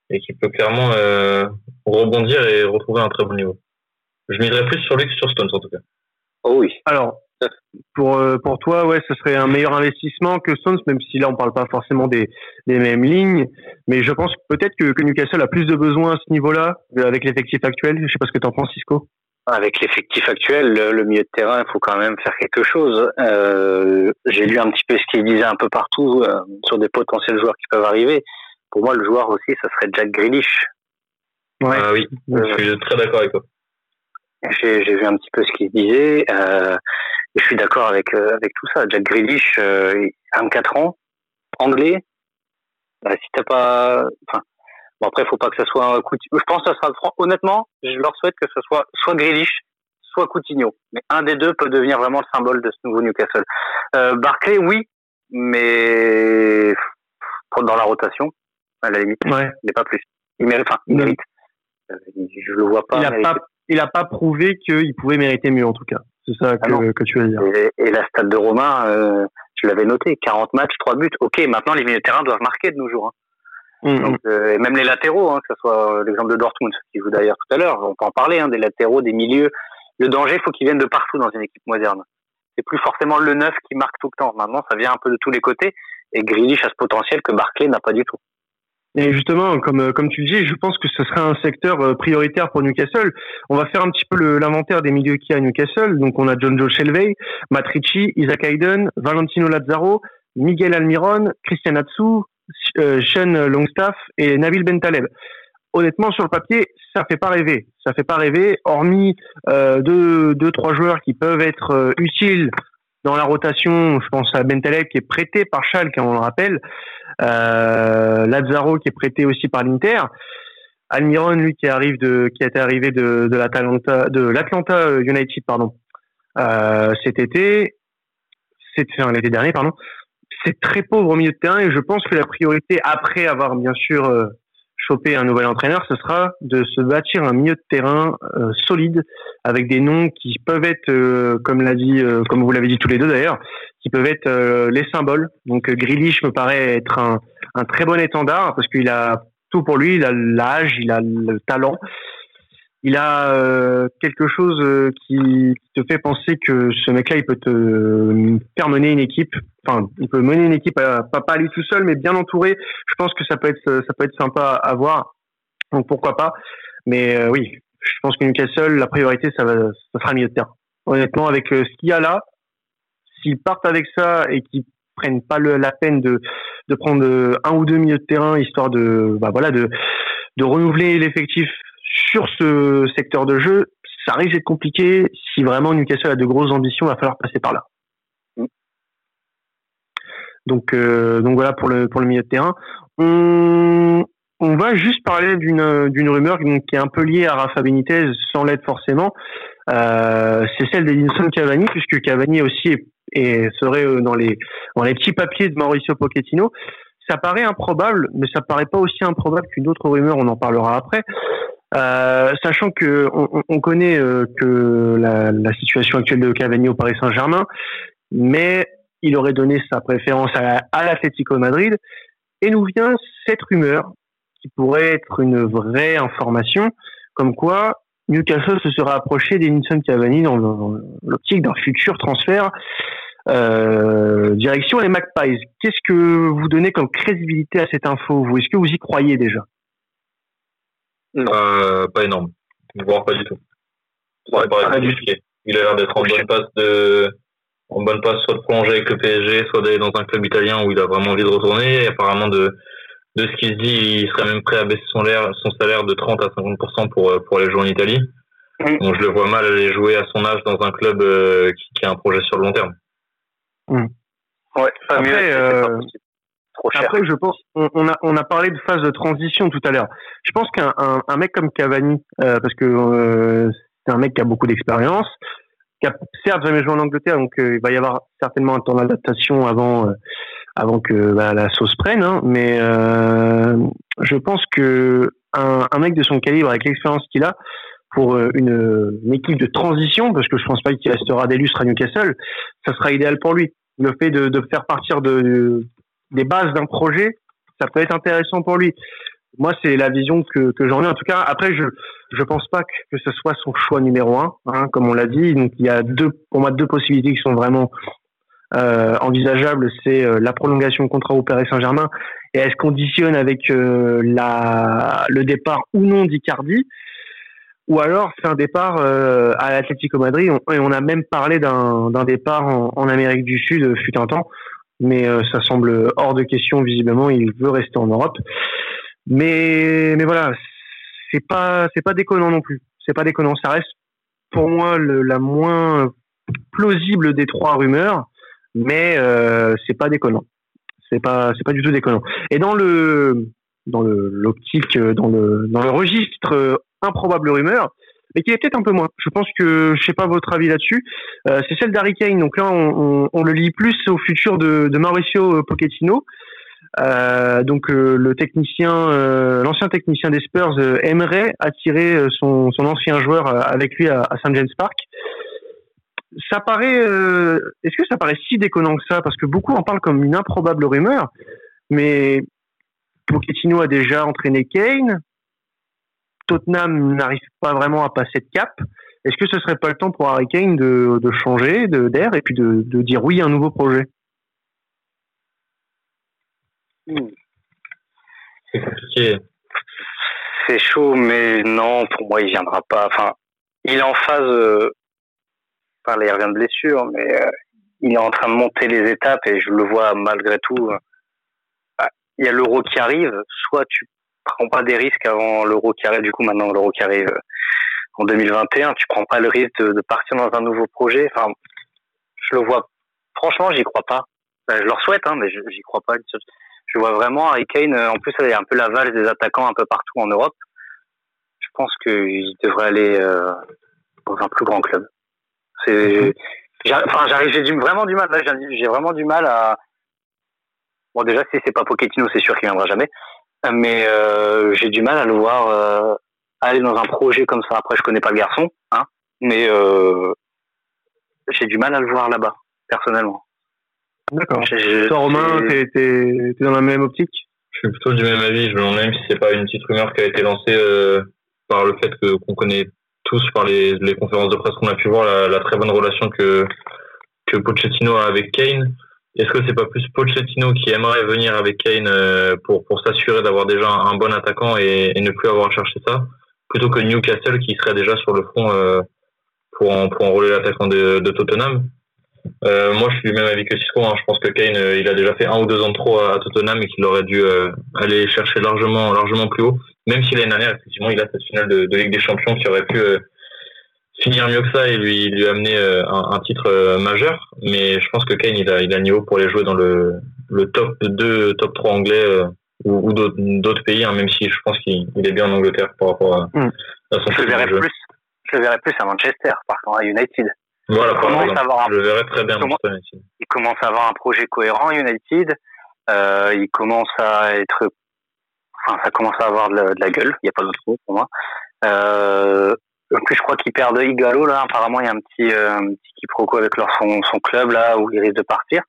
et qui peut clairement euh, rebondir et retrouver un très bon niveau. Je miserais plus sur lui que sur Stones en tout cas. Oh oui. Alors, pour euh, pour toi, ouais, ce serait un meilleur investissement que Stones, même si là on parle pas forcément des, des mêmes lignes. Mais je pense peut-être que, que Newcastle a plus de besoins à ce niveau-là euh, avec l'effectif actuel. Je sais pas ce que tu en penses, Cisco. Avec l'effectif actuel, le, milieu de terrain, il faut quand même faire quelque chose. Euh, J'ai lu un petit peu ce qu'il disait un peu partout euh, sur des potentiels joueurs qui peuvent arriver. Pour moi, le joueur aussi, ça serait Jack Grealish. Ouais. Ah oui, je suis très d'accord avec toi. J'ai vu un petit peu ce qu'il disait. Euh, je suis d'accord avec euh, avec tout ça. Jack Grealish, euh, 24 ans, anglais. Bah, si t'as pas, enfin, bon après, faut pas que ça soit. Je pense que ça sera honnêtement, je leur souhaite que ce soit soit Grealish, soit Coutinho. Mais un des deux peut devenir vraiment le symbole de ce nouveau Newcastle. Euh, Barclay, oui, mais dans la rotation, à la limite, ouais. mais pas plus. Il mérite, enfin, il mérite. Euh, je le vois pas. Il a pas, il a pas prouvé qu'il pouvait mériter mieux en tout cas. C'est ça ah que, tu veux dire. Et, la stade de Romain, euh, je l'avais noté, 40 matchs, 3 buts. Ok, maintenant les milieux de terrain doivent marquer de nos jours. Hein. Mm, Donc, mm. Euh, et même les latéraux, hein, que ce soit l'exemple de Dortmund, qui joue d'ailleurs tout à l'heure, on peut en parler, hein, des latéraux, des milieux. Le danger, il faut qu'ils viennent de partout dans une équipe moderne. C'est plus forcément le neuf qui marque tout le temps. Maintenant, ça vient un peu de tous les côtés. Et Grealish a ce potentiel que Barclay n'a pas du tout. Et justement, comme euh, comme tu dis, je pense que ce serait un secteur euh, prioritaire pour Newcastle. On va faire un petit peu l'inventaire des milieux qu'il y a à Newcastle. Donc on a John Joe Shelvey, Matt Ritchie, Isaac Hayden, Valentino Lazzaro, Miguel Almiron, Christian Atsu, euh, Sean Longstaff et Nabil Bentaleb. Honnêtement, sur le papier, ça fait pas rêver. Ça fait pas rêver, hormis euh, deux, deux, trois joueurs qui peuvent être utiles dans la rotation, je pense à Bentaleb qui est prêté par Schalke, on le rappelle. Euh, Lazzaro qui est prêté aussi par l'Inter. Almiron, lui, qui arrive de, qui été arrivé de, l'Atlanta, United, pardon, euh, cet été. C'était l'été dernier, pardon. C'est très pauvre au milieu de terrain et je pense que la priorité, après avoir bien sûr euh, choper un nouvel entraîneur, ce sera de se bâtir un milieu de terrain euh, solide avec des noms qui peuvent être, euh, euh, comme vous l'avez dit tous les deux d'ailleurs, qui peuvent être les symboles. Donc Grealish me paraît être un, un très bon étendard parce qu'il a tout pour lui, il a l'âge, il a le talent il a euh, quelque chose euh, qui te fait penser que ce mec-là, il peut te euh, faire mener une équipe. Enfin, il peut mener une équipe, pas, pas lui tout seul, mais bien entouré. Je pense que ça peut être, ça peut être sympa à voir. Donc pourquoi pas. Mais oui, je pense que Newcastle, la priorité, ça, va, ça sera le milieu de terre. Honnêtement, avec ce qu'il y a là, s'ils partent avec ça et qu'ils prennent pas le, la peine de, prendre un ou deux milieux de terrain histoire de, bah voilà, de renouveler l'effectif sur ce secteur de jeu, ça risque d'être compliqué. Si vraiment Newcastle a de grosses ambitions, il va falloir passer par là. Donc, euh, voilà pour le milieu de terrain. On, va juste parler d'une rumeur qui est un peu liée à Rafa Benitez sans l'aide forcément. Euh, c'est celle d'Edinson Cavani puisque Cavani aussi serait euh, dans les dans les petits papiers de Mauricio Pochettino. Ça paraît improbable, mais ça paraît pas aussi improbable qu'une autre rumeur. On en parlera après. Euh, sachant que on, on connaît euh, que la, la, situation actuelle de Cavani au Paris Saint-Germain, mais il aurait donné sa préférence à, à l'Atlético Madrid. Et nous vient cette rumeur qui pourrait être une vraie information, comme quoi Newcastle se serait approché d'Edinson Cavani dans l'optique d'un futur transfert euh, direction les Magpies. Qu'est-ce que vous donnez comme crédibilité à cette info Vous? Est-ce que vous y croyez déjà? Euh, pas énorme, voire pas du tout. Ça paraît Il a l'air d'être en bonne passe de, en bonne passe soit de prolonger avec le PSG, soit d'aller dans un club italien où il a vraiment envie de retourner. Et apparemment, de, de ce qu'il se dit, il serait même prêt à baisser son, son salaire de 30 à 50% pour, euh, pour aller jouer en Italie. Donc je le vois mal aller jouer à son âge dans un club euh, qui, qui, a un projet sur le long terme. Mmh. Ouais, après, euh, après, je pense, on, a, on a parlé de phase de transition tout à l'heure. Je pense qu'un un, mec comme Cavani, parce que c'est un mec qui a beaucoup d'expérience, qui a certes jamais joué en Angleterre, donc il va y avoir certainement un temps d'adaptation avant avant que bah, la sauce prenne. Hein, mais euh, je pense que un, un, mec de son calibre, avec l'expérience qu'il a, pour euh, une, une, équipe de transition, parce que je pense pas qu'il restera des à Newcastle, ça sera idéal pour lui. Le fait de, de faire partir de, des bases d'un projet, ça peut être intéressant pour lui. Moi, c'est la vision que, que j'en ai. En tout cas, après, je je pense pas que, que ce soit son choix numéro un, hein, comme on l'a dit. Donc, il y a deux, pour moi, deux possibilités qui sont vraiment euh, envisageable, c'est euh, la prolongation de contrat au Paris Saint-Germain et elle se conditionne avec euh, la, le départ ou non d'Icardi ou alors c'est un départ à l'Atlético Madrid et on a même parlé d'un départ en, Amérique du Sud fut un temps mais ça semble hors de question visiblement il veut rester en Europe mais mais voilà c'est pas c'est pas déconnant non plus c'est pas déconnant ça reste pour moi la moins plausible des trois rumeurs mais euh, c'est pas déconnant. C'est pas c'est pas du tout déconnant. Et dans le dans le l'optique dans le dans le registre euh, improbable rumeur, mais qui est peut-être un peu moins. Je pense que je sais pas votre avis là-dessus. Euh, c'est celle d'Harry Kane. Donc là, on, on, on, le lit plus au futur de, de Mauricio Pochettino. Euh, donc euh, le technicien, euh, l'ancien technicien des Spurs aimerait attirer son, son ancien joueur avec lui à, à St James Park ça paraît. Euh, est-ce que ça paraît si déconnant que ça? Parce que beaucoup en parlent comme une improbable rumeur, mais Pochettino a déjà entraîné Kane. Tottenham n'arrive pas vraiment à passer de cap. Est-ce que ce serait pas le temps pour Harry Kane de, de changer d'air et puis de, de, dire oui à un nouveau projet? Hmm. C'est compliqué. C'est chaud, mais non, pour moi, il viendra pas. Enfin, il est en phase euh, il revient de blessure, mais euh, il est en train de monter les étapes et je le vois malgré tout. Euh, bah, il y a l'euro qui arrive, soit tu prends pas des risques avant l'euro qui arrive, du coup maintenant l'euro qui arrive euh, en 2021, tu prends pas le risque de, partir dans un nouveau projet. Enfin, je le vois, franchement, j'y crois pas. je leur souhaite, hein, mais j'y crois pas. Je vois vraiment Harry Kane, en plus, il y a un peu la valse des attaquants un peu partout en Europe. Je pense qu'il devrait aller dans un plus grand club. C'est, enfin, j'arrive, j'ai vraiment du mal. Là, j'ai vraiment du mal à. Bon, déjà, si c'est pas Pochettino, c'est sûr qu'il viendra jamais. Mais euh, j'ai du mal à le voir euh, aller dans un projet comme ça. Après, je connais pas le garçon, hein, mais euh, j'ai du mal à le voir là-bas, personnellement. D'accord. Toi, Romain, t'es, t'es, dans la même optique? Je suis plutôt du même avis. Je me demande même si c'est pas une petite rumeur qui a été lancée par le fait que qu'on connaît tous par les, les conférences de presse qu'on a pu voir la, la, très bonne relation que que Pochettino a avec Kane. Est-ce que c'est pas plus Pochettino qui aimerait venir avec Kane euh, pour pour s'assurer d'avoir déjà un, bon attaquant et, et, ne plus avoir à chercher ça, plutôt que Newcastle qui serait déjà sur le front euh, pour en, pour enrôler l'attaquant de, de, Tottenham? Euh, moi, je suis même avis que Cisco. Hein. Je pense que Kane, euh, il a déjà fait un ou deux ans de trop à, Tottenham et qu'il aurait dû euh, aller chercher largement, largement plus haut même si l'année dernière, effectivement, il a cette finale de, de Ligue des Champions qui aurait pu euh, finir mieux que ça et lui, lui amener euh, un, un, titre euh, majeur. Mais je pense que Kane, il a, il a niveau pour les jouer dans le, le top 2, top 3 anglais ou, ou d'autres pays, hein, même si je pense qu'il est bien en Angleterre par rapport à, hmm. à son je le verrais plus Je le verrais plus à Manchester, par contre, à United. Voilà, il commence à avoir un, je le verrais très bien commence, United. Il commence à avoir un projet cohérent, United. Euh, il commence à être Enfin, ça commence à avoir de la, gueule. Il n'y a pas d'autre mot pour moi. Euh, en plus, je crois qu'ils perdent Igalo là. Apparemment, il y a un petit, euh, un petit quiproquo avec leur son, son club là où il risque de partir.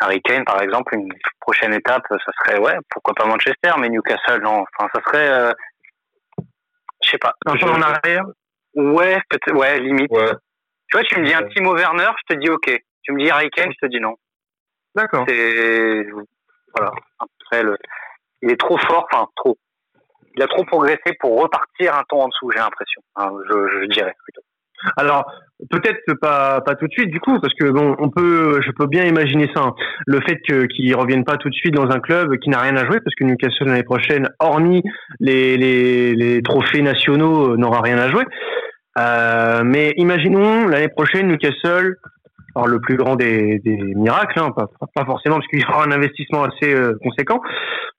Harry Kane, par exemple, une prochaine étape, ça serait ouais, pourquoi pas Manchester, mais Newcastle, non. Enfin, ça serait, euh, je sais pas. Un peu en arrière. Ouais, peut-être, ouais, limite. Ouais. Tu vois, tu me dis un Timo Werner, je te dis ok. Tu me dis Harry Kane, je te dis non. D'accord. C'est voilà. Après le il est trop fort, enfin trop. Il a trop progressé pour repartir un ton en dessous, j'ai l'impression. Hein, je, je, dirais plutôt. Alors peut-être pas pas tout de suite du coup parce que bon on peut je peux bien imaginer ça hein. le fait que qu'ils reviennent pas tout de suite dans un club qui n'a rien à jouer parce que Newcastle l'année prochaine hormis les les, les trophées nationaux euh, n'aura rien à jouer euh, mais imaginons l'année prochaine Newcastle alors le plus grand des, des miracles hein, pas, pas, forcément parce qu'il y aura un investissement assez euh, conséquent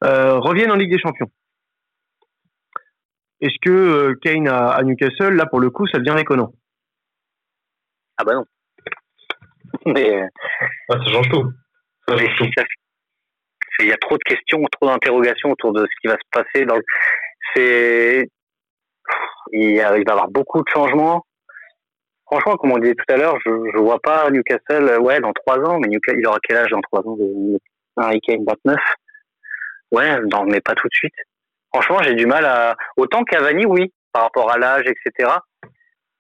euh, en Ligue des Champions est-ce que euh, Kane à, à Newcastle là pour le coup ça devient déconnant? Ah bah non. Mais euh, ça change tout. Il y a trop de questions, trop d'interrogations autour de ce qui va se passer. Dans C'est il, va y avoir beaucoup de changements. Franchement, comme on disait tout à l'heure, je ne vois pas Newcastle. Ouais, dans trois ans, mais Newcastle, il aura quel âge dans trois ans Un Kane 29. Ouais, non, mais pas tout de suite. Franchement, j'ai du mal à. Autant Cavani, oui, par rapport à l'âge, etc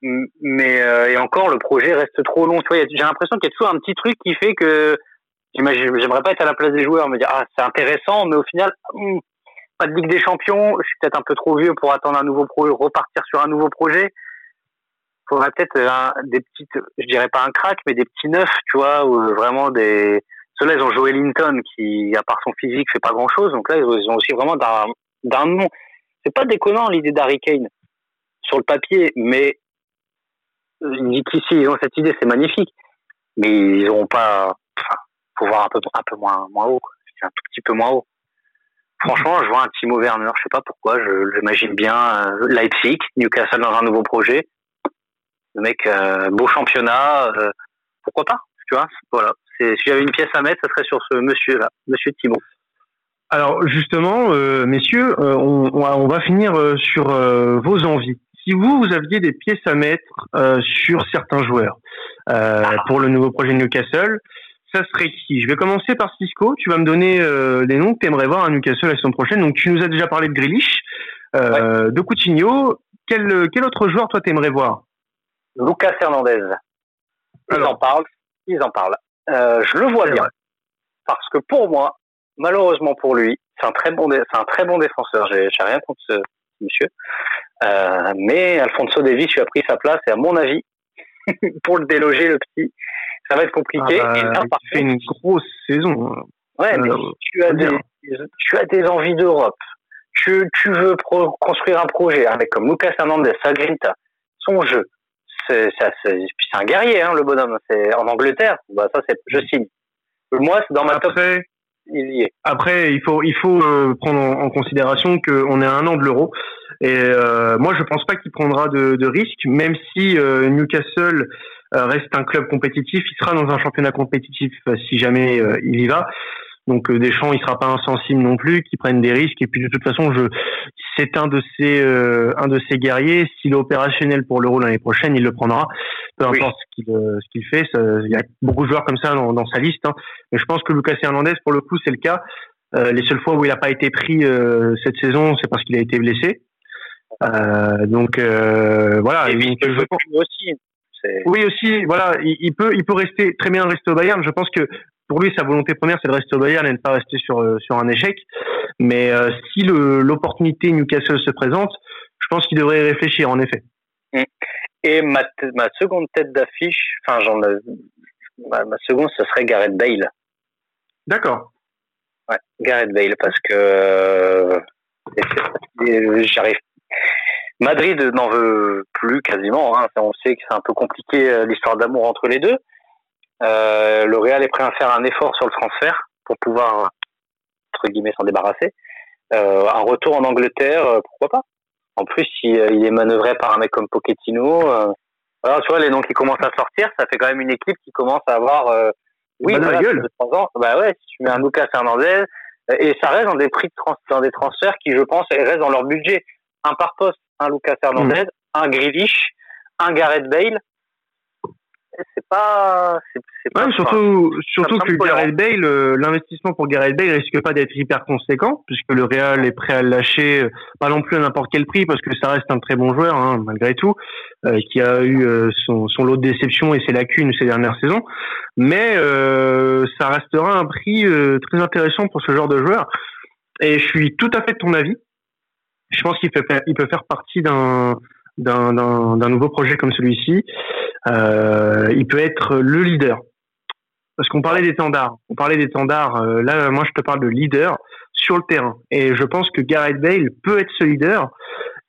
mais euh, et encore le projet reste trop long. J'ai l'impression qu'il y a toujours un petit truc qui fait que j'aimerais pas être à la place des joueurs, me dire ah c'est intéressant, mais au final hmm, pas de Ligue des Champions, je suis peut-être un peu trop vieux pour attendre un nouveau projet, repartir sur un nouveau projet. Faudrait peut-être euh, des petites, je dirais pas un crack, mais des petits neufs, tu vois, ou vraiment des. Ceux-là, ils ont Joe Linton qui, à part son physique, fait pas grand-chose. Donc là, ils ont aussi vraiment d'un nom. C'est pas déconnant l'idée d'Harry Kane sur le papier, mais ici, ils ont cette idée, c'est magnifique, mais ils n'auront pas, enfin, faut voir un peu, moins, moins haut, un tout petit peu moins haut. Franchement, je vois un Timo Werner, je sais pas pourquoi, je l'imagine bien, euh, Leipzig, Newcastle dans un nouveau projet. Le mec, euh, beau championnat, euh, pourquoi pas, tu vois, voilà. Si j'avais une pièce à mettre, ce serait sur ce monsieur-là, monsieur Timo. Alors justement, messieurs, on, on, va finir sur vos envies si vous, vous aviez des pièces à mettre euh, sur certains joueurs euh, pour le nouveau projet de Newcastle, ça serait qui? Je vais commencer par Cisco. Tu vas me donner euh, les noms que tu aimerais voir à Newcastle la saison prochaine. Donc, tu nous as déjà parlé de Grealish, euh, de Coutinho. Quel, quel autre joueur, toi, t'aimerais voir? Lucas Hernandez. Ils en parlent. Ils en parlent. Euh, je le vois bien. Parce que pour moi, malheureusement pour lui, c'est un très bon, c'est un très bon défenseur. J'ai rien contre ce monsieur. Euh, mais Alfonso Davis lui a pris sa place et à mon avis, pour le déloger, le petit, ça va être compliqué. Ah bah, il fait une grosse saison. Hein. Ouais, mais tu as, des, tu as des envies d'Europe, tu, tu veux construire un projet, mec comme Lucas Hernandez, Sagrinta, son jeu, c'est un guerrier, hein, le bonhomme. C'est en Angleterre, bah ça c'est, je signe. Moi, c'est dans ma top. Après, il faut il faut euh, prendre en, considération qu'on est à un an de l'euro et euh, moi, je pense pas qu'il prendra de, de risques, même si euh, Newcastle euh, reste un club compétitif. Il sera dans un championnat compétitif si jamais il y va. Donc Deschamps, il sera pas insensible non plus, qu'il prenne des risques. Et puis de toute façon, je, c'est un de ces un de ces guerriers. S'il est opérationnel pour l'Euro l'année prochaine, il le prendra. Peu importe ce qu'il ce qu'il fait. il y a beaucoup de joueurs comme ça dans, dans sa liste. Hein. Mais je pense que Lucas Hernandez, pour le coup, c'est le cas. les seules fois où il n'a pas été pris cette saison, c'est parce qu'il a été blessé. Euh, donc euh, voilà. Et puis, aussi. Oui aussi, voilà, il, peut, il peut rester très bien rester au Bayern. Je pense que pour lui, sa volonté première, c'est de rester au Bayern et ne pas rester sur euh, sur un échec. Mais si l'opportunité Newcastle se présente, je pense qu'il devrait y réfléchir en effet. Mm. Et ma, ma seconde tête d'affiche, enfin j'en ma, ma, seconde, ce serait Gareth Bale. D'accord. Ouais, Gareth Bale parce que j'arrive Madrid n'en veut plus quasiment. Hein. On sait que c'est un peu compliqué euh, l'histoire d'amour entre les deux. Euh, le Real est prêt à faire un effort sur le transfert pour pouvoir entre guillemets s'en débarrasser. Euh, un retour en Angleterre, euh, pourquoi pas? En plus, il, il, est manœuvré par un mec comme Pochettino. alors tu vois les noms qui commencent à sortir, ça fait quand même une équipe qui commence à avoir oui, bah, gueule. Ans. Bah ouais, si tu mets un Lucas Hernandez et ça reste dans des prix de trans dans des transferts qui, je pense, restent dans leur budget. Un par poste, un Lucas Hernandez, mm. un Grealish, un Gareth Bale. C'est pas, c'est pas. surtout, surtout que Gareth Bale, euh, l'investissement pour Gareth Bale risque pas d'être hyper conséquent, puisque le Real est prêt à le lâcher, euh, pas non plus à n'importe quel prix, parce que ça reste un très bon joueur, hein, malgré tout, euh, qui a eu son, son, lot de déceptions et ses lacunes ces dernières saisons. Mais ça restera un prix très intéressant pour ce genre de joueur. Et je suis tout à fait de ton avis je pense qu'il peut, il peut faire partie d'un d'un nouveau projet comme celui-ci, euh, il peut être le leader. Parce qu'on parlait d'étendard, on parlait d'étendard. Euh, là, moi, je te parle de leader sur le terrain. Et je pense que Gareth Bale peut être ce leader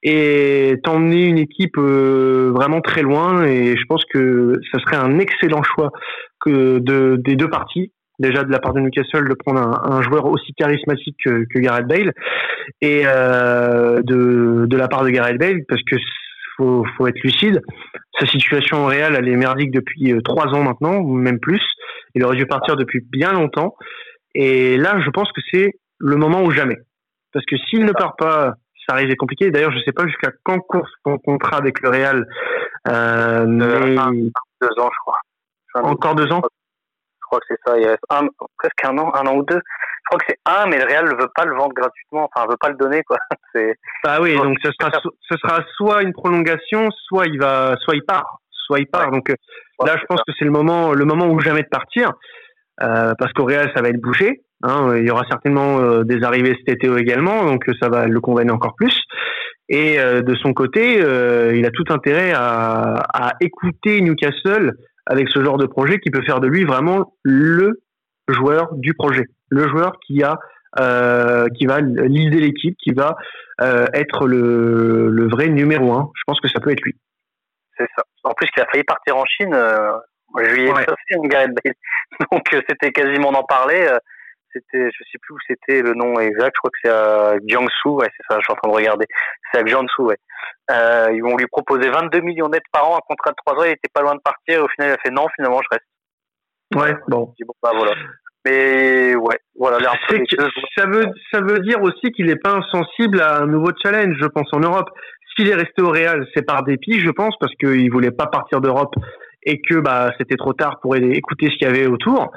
et t'emmener une équipe euh, vraiment très loin. Et je pense que ce serait un excellent choix que de, des deux parties. Déjà de la part de Newcastle de prendre un, joueur aussi charismatique que, que Gareth Bale et euh, de, de la part de Gareth Bale parce que faut, faut être lucide. Sa situation au Real, elle est merdique depuis euh, trois ans maintenant, ou même plus. Il aurait dû partir depuis bien longtemps. Et là, je pense que c'est le moment ou jamais. Parce que s'il ne part pas, ça risque d'être compliqué. D'ailleurs, je ne sais pas jusqu'à quand court son contrat avec le Real. Euh, mais... deux ans, je crois. Encore deux ans? Crois que c'est ça. Il reste un, presque un an, un an ou deux. Je crois que c'est un, mais le Real ne veut pas le vendre gratuitement. Enfin, ne veut pas le donner, quoi. Bah oui, donc ce sera, ce sera soit une prolongation, soit il va, soit il part, soit il part. Donc là, je pense que c'est le moment, le moment où jamais de partir, euh, parce qu'au Real, ça va être bouché. Hein, il y aura certainement euh, des arrivées cet été également, donc ça va le convaincre encore plus. Et euh, de son côté, il a tout intérêt à, à écouter Newcastle avec ce genre de projet qui peut faire de lui vraiment le joueur du projet, le joueur qui a euh, qui va lider l'équipe, qui va euh, être le, le, vrai numéro un. Je pense que ça peut être lui. C'est ça. En plus, il a failli partir en Chine euh, en juillet ouais. une. Donc euh, c'était quasiment d'en parler. C'était, je sais plus où c'était le nom exact. Je crois que c'est à Jiangsu. Ouais, c'est ça. Je suis en train de regarder. C'est à Jiangsu. Ouais. Euh, ils vont lui proposer 22 millions net par an, un contrat de 3 ans. Il était pas loin de partir. Au final, il a fait non. Finalement, je reste. Ouais, bon. bon bah voilà. Mais ouais, voilà. ça veut ça veut dire aussi qu'il n'est pas insensible à un nouveau challenge, je pense, en Europe. S'il est resté au Real, c'est par dépit, je pense, parce qu'il voulait pas partir d'Europe et que bah c'était trop tard pour écouter ce qu'il y avait autour.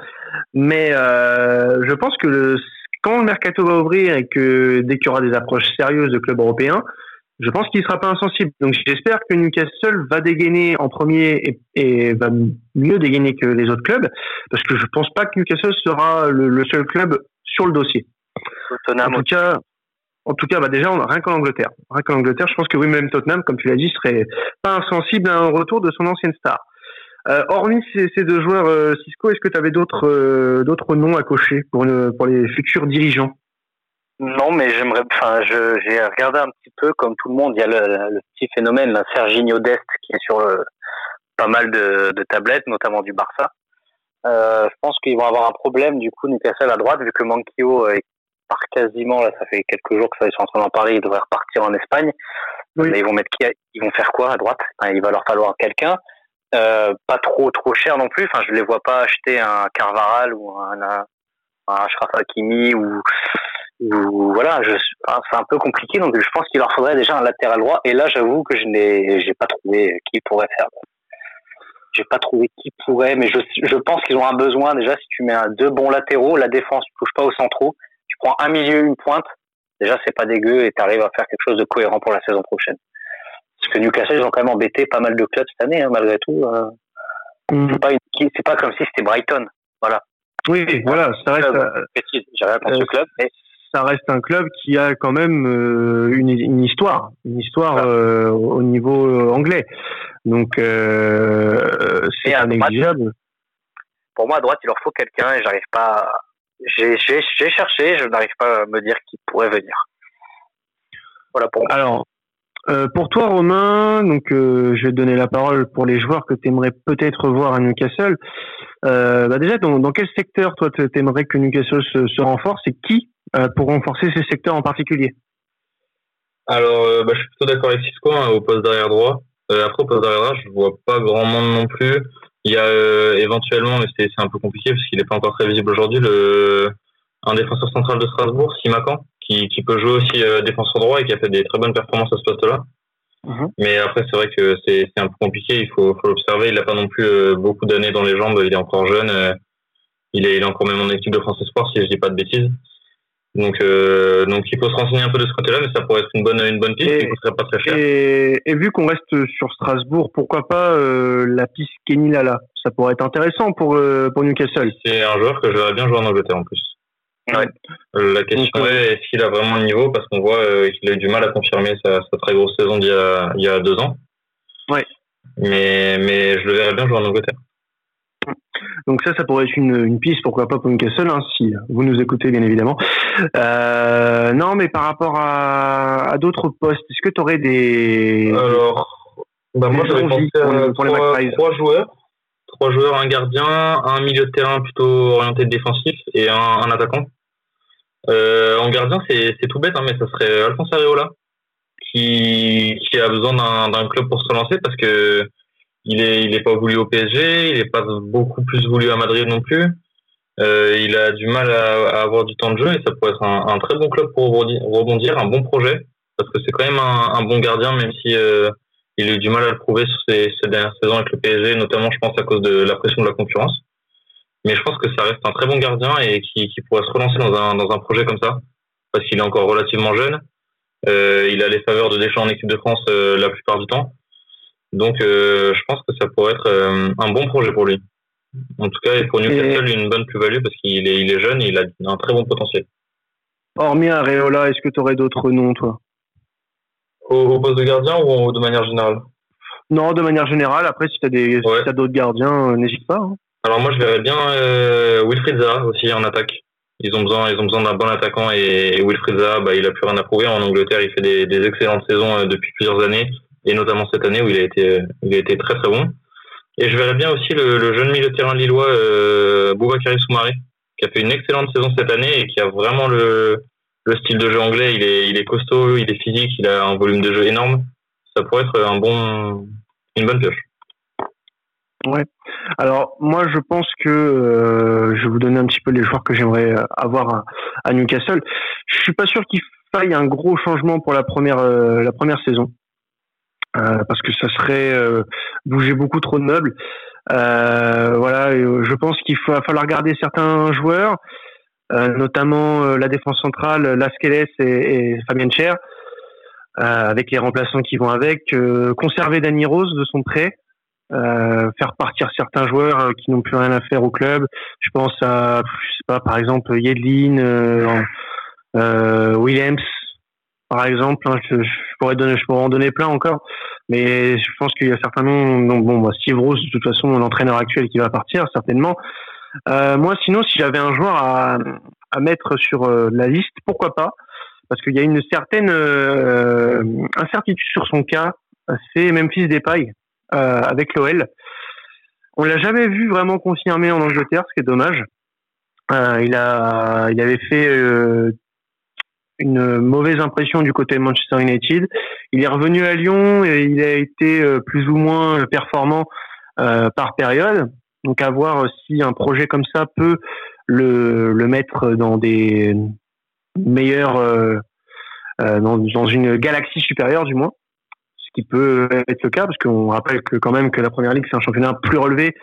Mais euh, je pense que le, quand le mercato va ouvrir et que dès qu'il y aura des approches sérieuses de clubs européens, je pense qu'il sera pas insensible. Donc j'espère que Newcastle va dégainer en premier et, va mieux dégainer que les autres clubs, parce que je pense pas que Newcastle sera le, seul club sur le dossier. En tout cas, en tout cas, bah déjà, rien qu'en Angleterre. Rien qu'en Angleterre, je pense que oui, même Tottenham, comme tu l'as dit, serait pas insensible à un retour de son ancienne star. Euh, hormis ces, ces, deux joueurs, euh, Cisco, est-ce que tu avais d'autres euh, d'autres noms à cocher pour, une, pour les futurs dirigeants? Non, mais j'aimerais. Enfin, j'ai regardé un petit peu comme tout le monde. Il y a le, le petit phénomène, là, Serginho Dest, qui est sur le, pas mal de, de, tablettes, notamment du Barça. Euh, je pense qu'ils vont avoir un problème du coup Newcastle à droite, vu que Manquillo est part quasiment. Là, ça fait quelques jours que ça ils sont en train d'en parler. Ils devraient repartir en Espagne. Mais ils vont mettre qui Ils vont faire quoi à droite? Enfin, Il va leur falloir quelqu'un. Euh, pas trop trop cher non plus. Enfin, je les vois pas acheter un Carvaral ou un, un, un Hakimi ou ou voilà, c'est un peu compliqué, donc je pense qu'il leur faudrait déjà un latéral droit. Et là, j'avoue que je n'ai, j'ai pas trouvé qui pourrait faire. J'ai pas trouvé qui pourrait, mais je, je pense qu'ils ont un besoin déjà. Si tu mets un, deux bons latéraux, la défense touche pas au centraux. Tu prends un milieu, une pointe. Déjà, c'est pas dégueu et tu arrives à faire quelque chose de cohérent pour la saison prochaine. Parce que Newcastle, ils ont quand même embêté pas mal de clubs cette année, hein, malgré tout. Euh. Mm. C'est pas comme si c'était Brighton. Voilà. Oui, voilà, ça reste. Euh, contre ce club, mais ça reste un club qui a quand même euh, une, une, histoire, une histoire euh, au niveau euh, anglais. Donc euh, c'est inégligeable. Pour moi, à droite, il leur faut quelqu'un et j'arrive pas. J'ai cherché, je n'arrive pas à me dire qui pourrait venir. Voilà pour moi. Alors, euh, pour toi, Romain, donc euh, je vais te donner la parole pour les joueurs que tu aimerais peut-être voir à Newcastle. Euh, bah déjà, dans, quel secteur toi tu aimerais que Newcastle se, renforce et qui pour renforcer ces secteurs en particulier? Alors, bah, je suis plutôt d'accord avec Cisco hein, au poste d'arrière droit. Après, au poste d'arrière droit, je vois pas grand monde non plus. Il y a éventuellement, mais c'est un peu compliqué parce qu'il n'est pas encore très visible aujourd'hui, un défenseur central de Strasbourg, Simacan, qui, qui peut jouer aussi défenseur droit et qui a fait des très bonnes performances à ce poste-là. Mhm. Mais après, c'est vrai que c'est un peu compliqué. Il faut, faut l'observer. Il n'a pas non plus beaucoup d'années dans les jambes. Il est encore jeune. il, est, il est encore même en équipe de France Sport, si je dis pas de bêtises. Donc, euh, donc il faut se renseigner un peu de ce côté-là, mais ça pourrait être une bonne, une bonne piste et, qui pas très cher. Et, et, vu qu'on reste sur Strasbourg, pourquoi pas euh, la piste Kenny Lala? Ça pourrait être intéressant pour, euh, pour Newcastle. C'est un joueur que j'aurais bien joué en Angleterre en plus. La question est est-ce qu'il a vraiment le niveau? Parce qu'on voit qu'il a eu du mal à confirmer sa, très grosse saison d'il y, a, deux ans. Ouais. Mais, mais je le verrais bien jouer en Angleterre. Donc ça, ça pourrait être une, piste, pourquoi pas pour Newcastle, hein, si vous nous écoutez bien évidemment. Euh, non, mais par rapport à, d'autres postes, est-ce que tu aurais des... Alors, bah moi j'aurais pensé à pour, trois, joueurs. Trois joueurs, un gardien, un milieu de terrain plutôt orienté défensif et un, attaquant. Euh, en gardien, c'est tout bête, hein, mais ça serait Alphonse Areola qui, a besoin d'un club pour se relancer parce que il est, il est pas voulu au PSG, il est pas beaucoup plus voulu à Madrid non plus. Euh, il a du mal à, avoir du temps de jeu et ça pourrait être un, très bon club pour rebondir, un bon projet parce que c'est quand même un, bon gardien même si euh, il a eu du mal à le prouver sur ces, dernières saisons avec le PSG, notamment je pense à cause de la pression de la concurrence. Mais je pense que ça reste un très bon gardien et qui, qui pourrait se relancer dans un, dans un projet comme ça parce qu'il est encore relativement jeune. Euh, il a les faveurs de Deschamps en équipe de France euh, la plupart du temps. Donc, euh, je pense que ça pourrait être un bon projet pour lui. En tout cas, pour Newcastle, une bonne plus-value parce qu'il est, il est jeune et il a un très bon potentiel. Hormis Areola, est-ce que tu aurais d'autres noms, toi? Au, poste de gardien ou de manière générale? Non, de manière générale. Après, si tu as d'autres gardiens, euh, n'hésite pas. Hein. Alors moi, je verrais bien Wilfried Zaha aussi en attaque. Ils ont besoin, ils ont besoin d'un bon attaquant et, Wilfried Zaha, bah, il a plus rien à prouver en Angleterre. Il fait des, des excellentes saisons depuis plusieurs années et notamment cette année où il a été, il a été très très bon. Et je verrais bien aussi le, jeune milieu de terrain lillois euh, Soumaré, qui a fait une excellente saison cette année et qui a vraiment le, le style de jeu anglais. Il est, il est costaud, il est physique, il a un volume de jeu énorme. Ça pourrait être un bon, une bonne pioche. Ouais. Alors moi je pense que euh, je vais vous donner un petit peu les joueurs que j'aimerais avoir à, Newcastle. Je suis pas sûr qu'il faille un gros changement pour la première euh, la première saison. Euh, parce que ça serait euh, bouger beaucoup trop de meubles. Euh, voilà, je pense qu'il va falloir garder certains joueurs, notamment la défense centrale, Lasqueles et, et Fabien Cher, avec les remplaçants qui vont avec, conserver Danny Rose de son prêt, faire partir certains joueurs qui n'ont plus rien à faire au club. Je pense à, je sais pas, par exemple Yedlin, Williams, par exemple. Hein, je, pourrais donner, je pourrais en donner plein encore, mais je pense qu'il y a certains noms. Donc bon, bah, Steve Rose, de toute façon, l'entraîneur actuel qui va partir certainement. Euh, moi, sinon, si j'avais un joueur à, mettre sur euh, la liste, pourquoi pas? Parce qu'il y a une certaine euh, incertitude sur son cas. C'est Memphis Depay avec l'OL. On l'a jamais vu vraiment confirmé en Angleterre, ce qui est dommage. Il a, il avait fait une mauvaise impression du côté de Manchester United. Il est revenu à Lyon et il a été plus ou moins performant par période. Donc à voir si un projet comme ça peut le, le mettre dans des meilleurs euh, dans, dans, une galaxie supérieure du moins, ce qui peut être le cas parce qu'on rappelle que quand même que la première ligue c'est un championnat plus relevé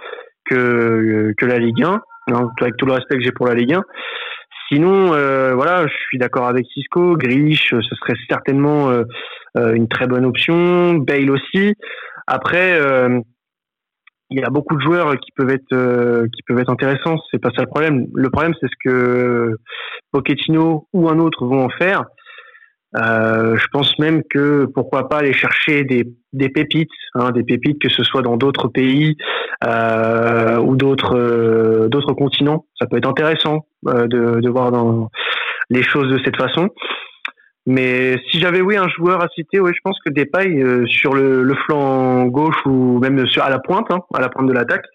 que que la Ligue 1, hein, avec tout le respect que j'ai pour la Ligue 1. Sinon, euh, voilà, je suis d'accord avec Cisco. Grish, ce serait certainement euh, euh, une très bonne option. Bale aussi. Après, il y a beaucoup de joueurs qui peuvent être qui peuvent être intéressants. C'est pas ça le problème. Le problème, c'est ce que Pochettino ou un autre vont en faire. Euh, je pense même que pourquoi pas aller chercher des, des pépites, hein, des pépites que ce soit dans d'autres pays euh, ou d'autres euh, d'autres continents. Ça peut être intéressant euh, de, de voir dans les choses de cette façon. Mais si j'avais oui un joueur à citer, oui, je pense que Depay euh, sur le, le, flanc gauche ou même sur à la pointe, hein, à la pointe de l'attaque,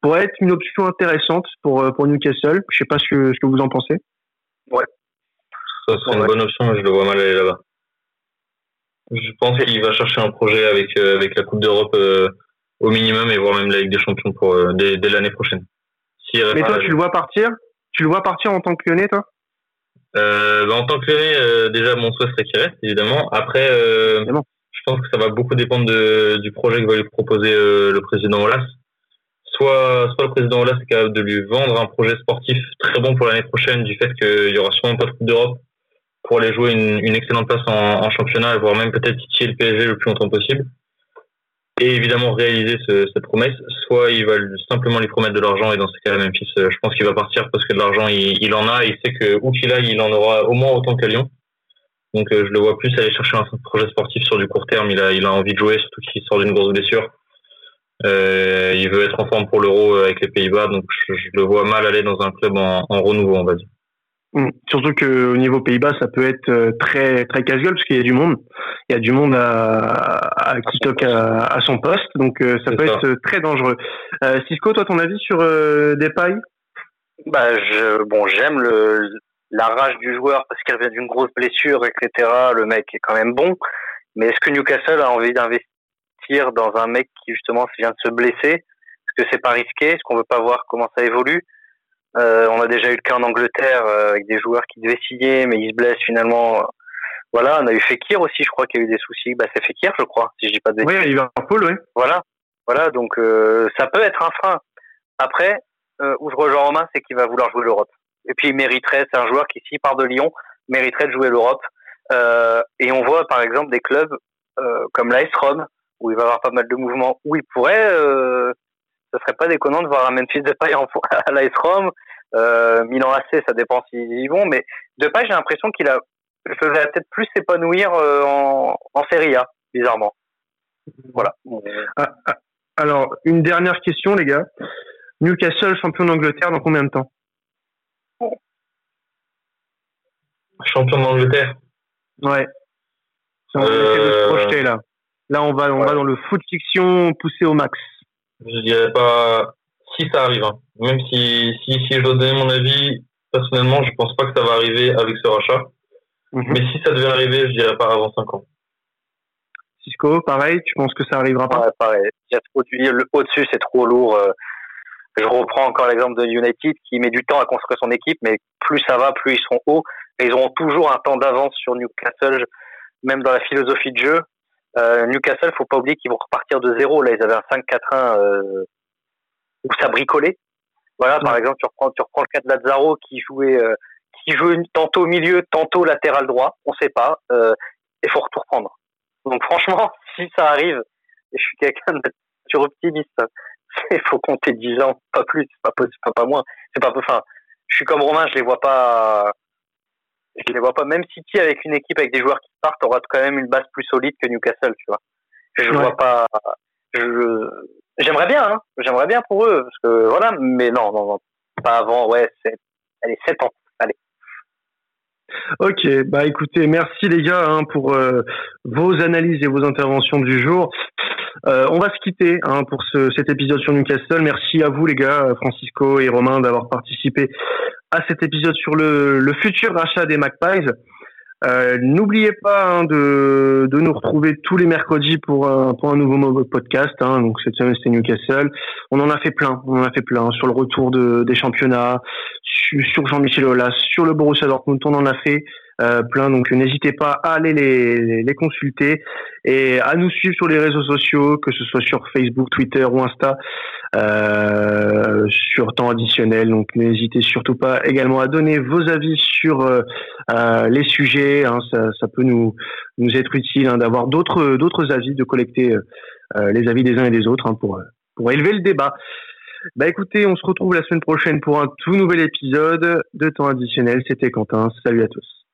pourrait être une option intéressante pour pour Newcastle. Je sais pas ce que ce que vous en pensez. Ouais, ça serait une bonne option, mais je le vois mal aller là-bas. Je pense qu'il va chercher un projet avec, euh, avec la Coupe d'Europe euh, au minimum et voire même la Ligue des Champions pour, euh, dès, l'année prochaine. mais toi, tu le vois partir? Tu le vois partir en tant que lyonnais, toi? Bah, En tant que lyonnais, déjà, mon souhait serait qu'il reste, évidemment. Après, je pense que ça va beaucoup dépendre de, du projet que va lui proposer le président Olas soit, soit le président Olas est capable de lui vendre un projet sportif très bon pour l'année prochaine du fait qu'il y aura sûrement pas de Coupe d'Europe pour aller jouer une, une excellente place en, en, championnat, voire même peut-être titiller le PSG le plus longtemps possible. Et évidemment réaliser cette promesse, soit ils veulent simplement lui promettre de l'argent et dans ce cas-là, Memphis, je pense qu'il va partir parce que de l'argent, il, en a. Il sait que où qu'il aille, il en aura au moins autant qu'à Lyon. Donc je le vois plus aller chercher un projet sportif sur du court terme. Il a, il a envie de jouer, surtout qu'il sort d'une grosse blessure. Euh, il veut être en forme pour l'Euro avec les Pays-Bas, donc je, le vois mal aller dans un club en, en renouveau, on va dire. Mm. Surtout qu'au niveau Pays-Bas, ça peut être euh, très très casual parce qu'il y a du monde. Il y a du monde à, à qui toque à, son poste, donc euh, ça peut être très dangereux. Euh, Cisco, toi, ton avis sur euh, Depay Bah, je, bon, j'aime le la rage du joueur parce qu'il revient d'une grosse blessure, etc. Le mec est quand même bon, mais est-ce que Newcastle a envie d'investir dans un mec qui justement vient de se blesser? Est-ce que c'est pas risqué? Est-ce qu'on veut pas voir comment ça évolue? Euh, on a déjà eu le cas en Angleterre euh, avec des joueurs qui devaient signer, mais ils se blessent finalement. Voilà, on a eu Fekir aussi, je crois qu'il y a eu des soucis. Bah, c'est Fekir, je crois, si je dis pas de bêtises. Oui, Liverpool, oui. Voilà, voilà, donc euh, ça peut être un frein. Après, où je rejoins Romain, c'est qu'il va vouloir jouer l'Europe. Et puis il mériterait, c'est un joueur qui, s'il part de Lyon, mériterait de jouer l'Europe. et on voit par exemple des clubs comme l'AS Rome, où il va y avoir pas mal de mouvements, où il pourrait ce serait pas déconnant de voir un Memphis Depay à l'AS Rome, euh, Milan AC, ça dépend s'ils y vont, mais Depay, j'ai l'impression qu'il a, faisait peut-être plus s'épanouir euh, en, en Serie A, bizarrement. Voilà. Ah, ah, alors, une dernière question, les gars. Newcastle, champion d'Angleterre, dans combien de temps? Champion d'Angleterre Ouais. On essayer de se euh, projeter, là. Là, on va, on va dans le foot fiction poussé au max. Je dirais pas si ça arrive. Hein. Même si, si, si je dois donner mon avis, personnellement, je pense pas que ça va arriver avec ce rachat. Mhm. Mais si ça devait arriver, je dirais pas avant 5 ans. Cisco, pareil, tu penses que ça arrivera pas? Ouais, pareil. Il y a trop, le au-dessus, c'est trop lourd. Euh. Je reprends encore l'exemple de United qui met du temps à construire son équipe, mais plus ça va, plus ils seront hauts. Et ils auront toujours un temps d'avance sur Newcastle, même dans la philosophie de jeu. Euh, Newcastle, faut pas oublier qu'ils vont repartir de zéro. Là, ils avaient un 5-4-1 euh, où ça bricolait. Voilà, par exemple, tu reprends, tu reprends le cas de Lazaro qui jouait, euh, qui jouait tantôt au milieu, tantôt latéral droit. On sait pas. Euh, il faut tout reprendre. Donc franchement, si ça arrive, je suis quelqu'un de nature optimiste, il faut compter 10 ans, pas plus, pas, pas, pas moins. C'est pas, enfin, je suis comme Romain, je les vois pas je les vois pas. Même City avec une équipe avec des joueurs qui partent aura quand même une base plus solide que Newcastle, tu vois. Je vois pas. j'aimerais bien, hein. J'aimerais bien pour eux, parce que voilà, mais non, non, non, pas avant. Ouais, c'est, allez, 7 ans. Ok, bah écoutez, merci les gars hein, pour euh, vos analyses et vos interventions du jour. Euh, on va se quitter hein, pour ce, cet épisode sur Newcastle. Merci à vous les gars, Francisco et Romain, d'avoir participé à cet épisode sur le, le futur rachat des Magpies. Euh, N'oubliez pas hein, de, de, nous retrouver tous les mercredis pour un, pour un nouveau podcast. Hein. Donc cette semaine c'était Newcastle. On en a fait plein, on en a fait plein sur le retour de, des championnats, sur, sur Jean-Michel Aulas, sur le Borussia Dortmund. On en a fait euh, plein. Donc n'hésitez pas à aller les, les, consulter et à nous suivre sur les réseaux sociaux, que ce soit sur Facebook, Twitter ou Insta, euh, sur temps additionnel. Donc n'hésitez surtout pas également à donner vos avis sur euh, euh les sujets. Hein, ça, ça, peut nous nous être utile hein, d'avoir d'autres d'autres avis, de collecter euh, les avis des uns et des autres hein, pour pour élever le débat. Bah écoutez, on se retrouve la semaine prochaine pour un tout nouvel épisode de temps additionnel. C'était Quentin. Salut à tous.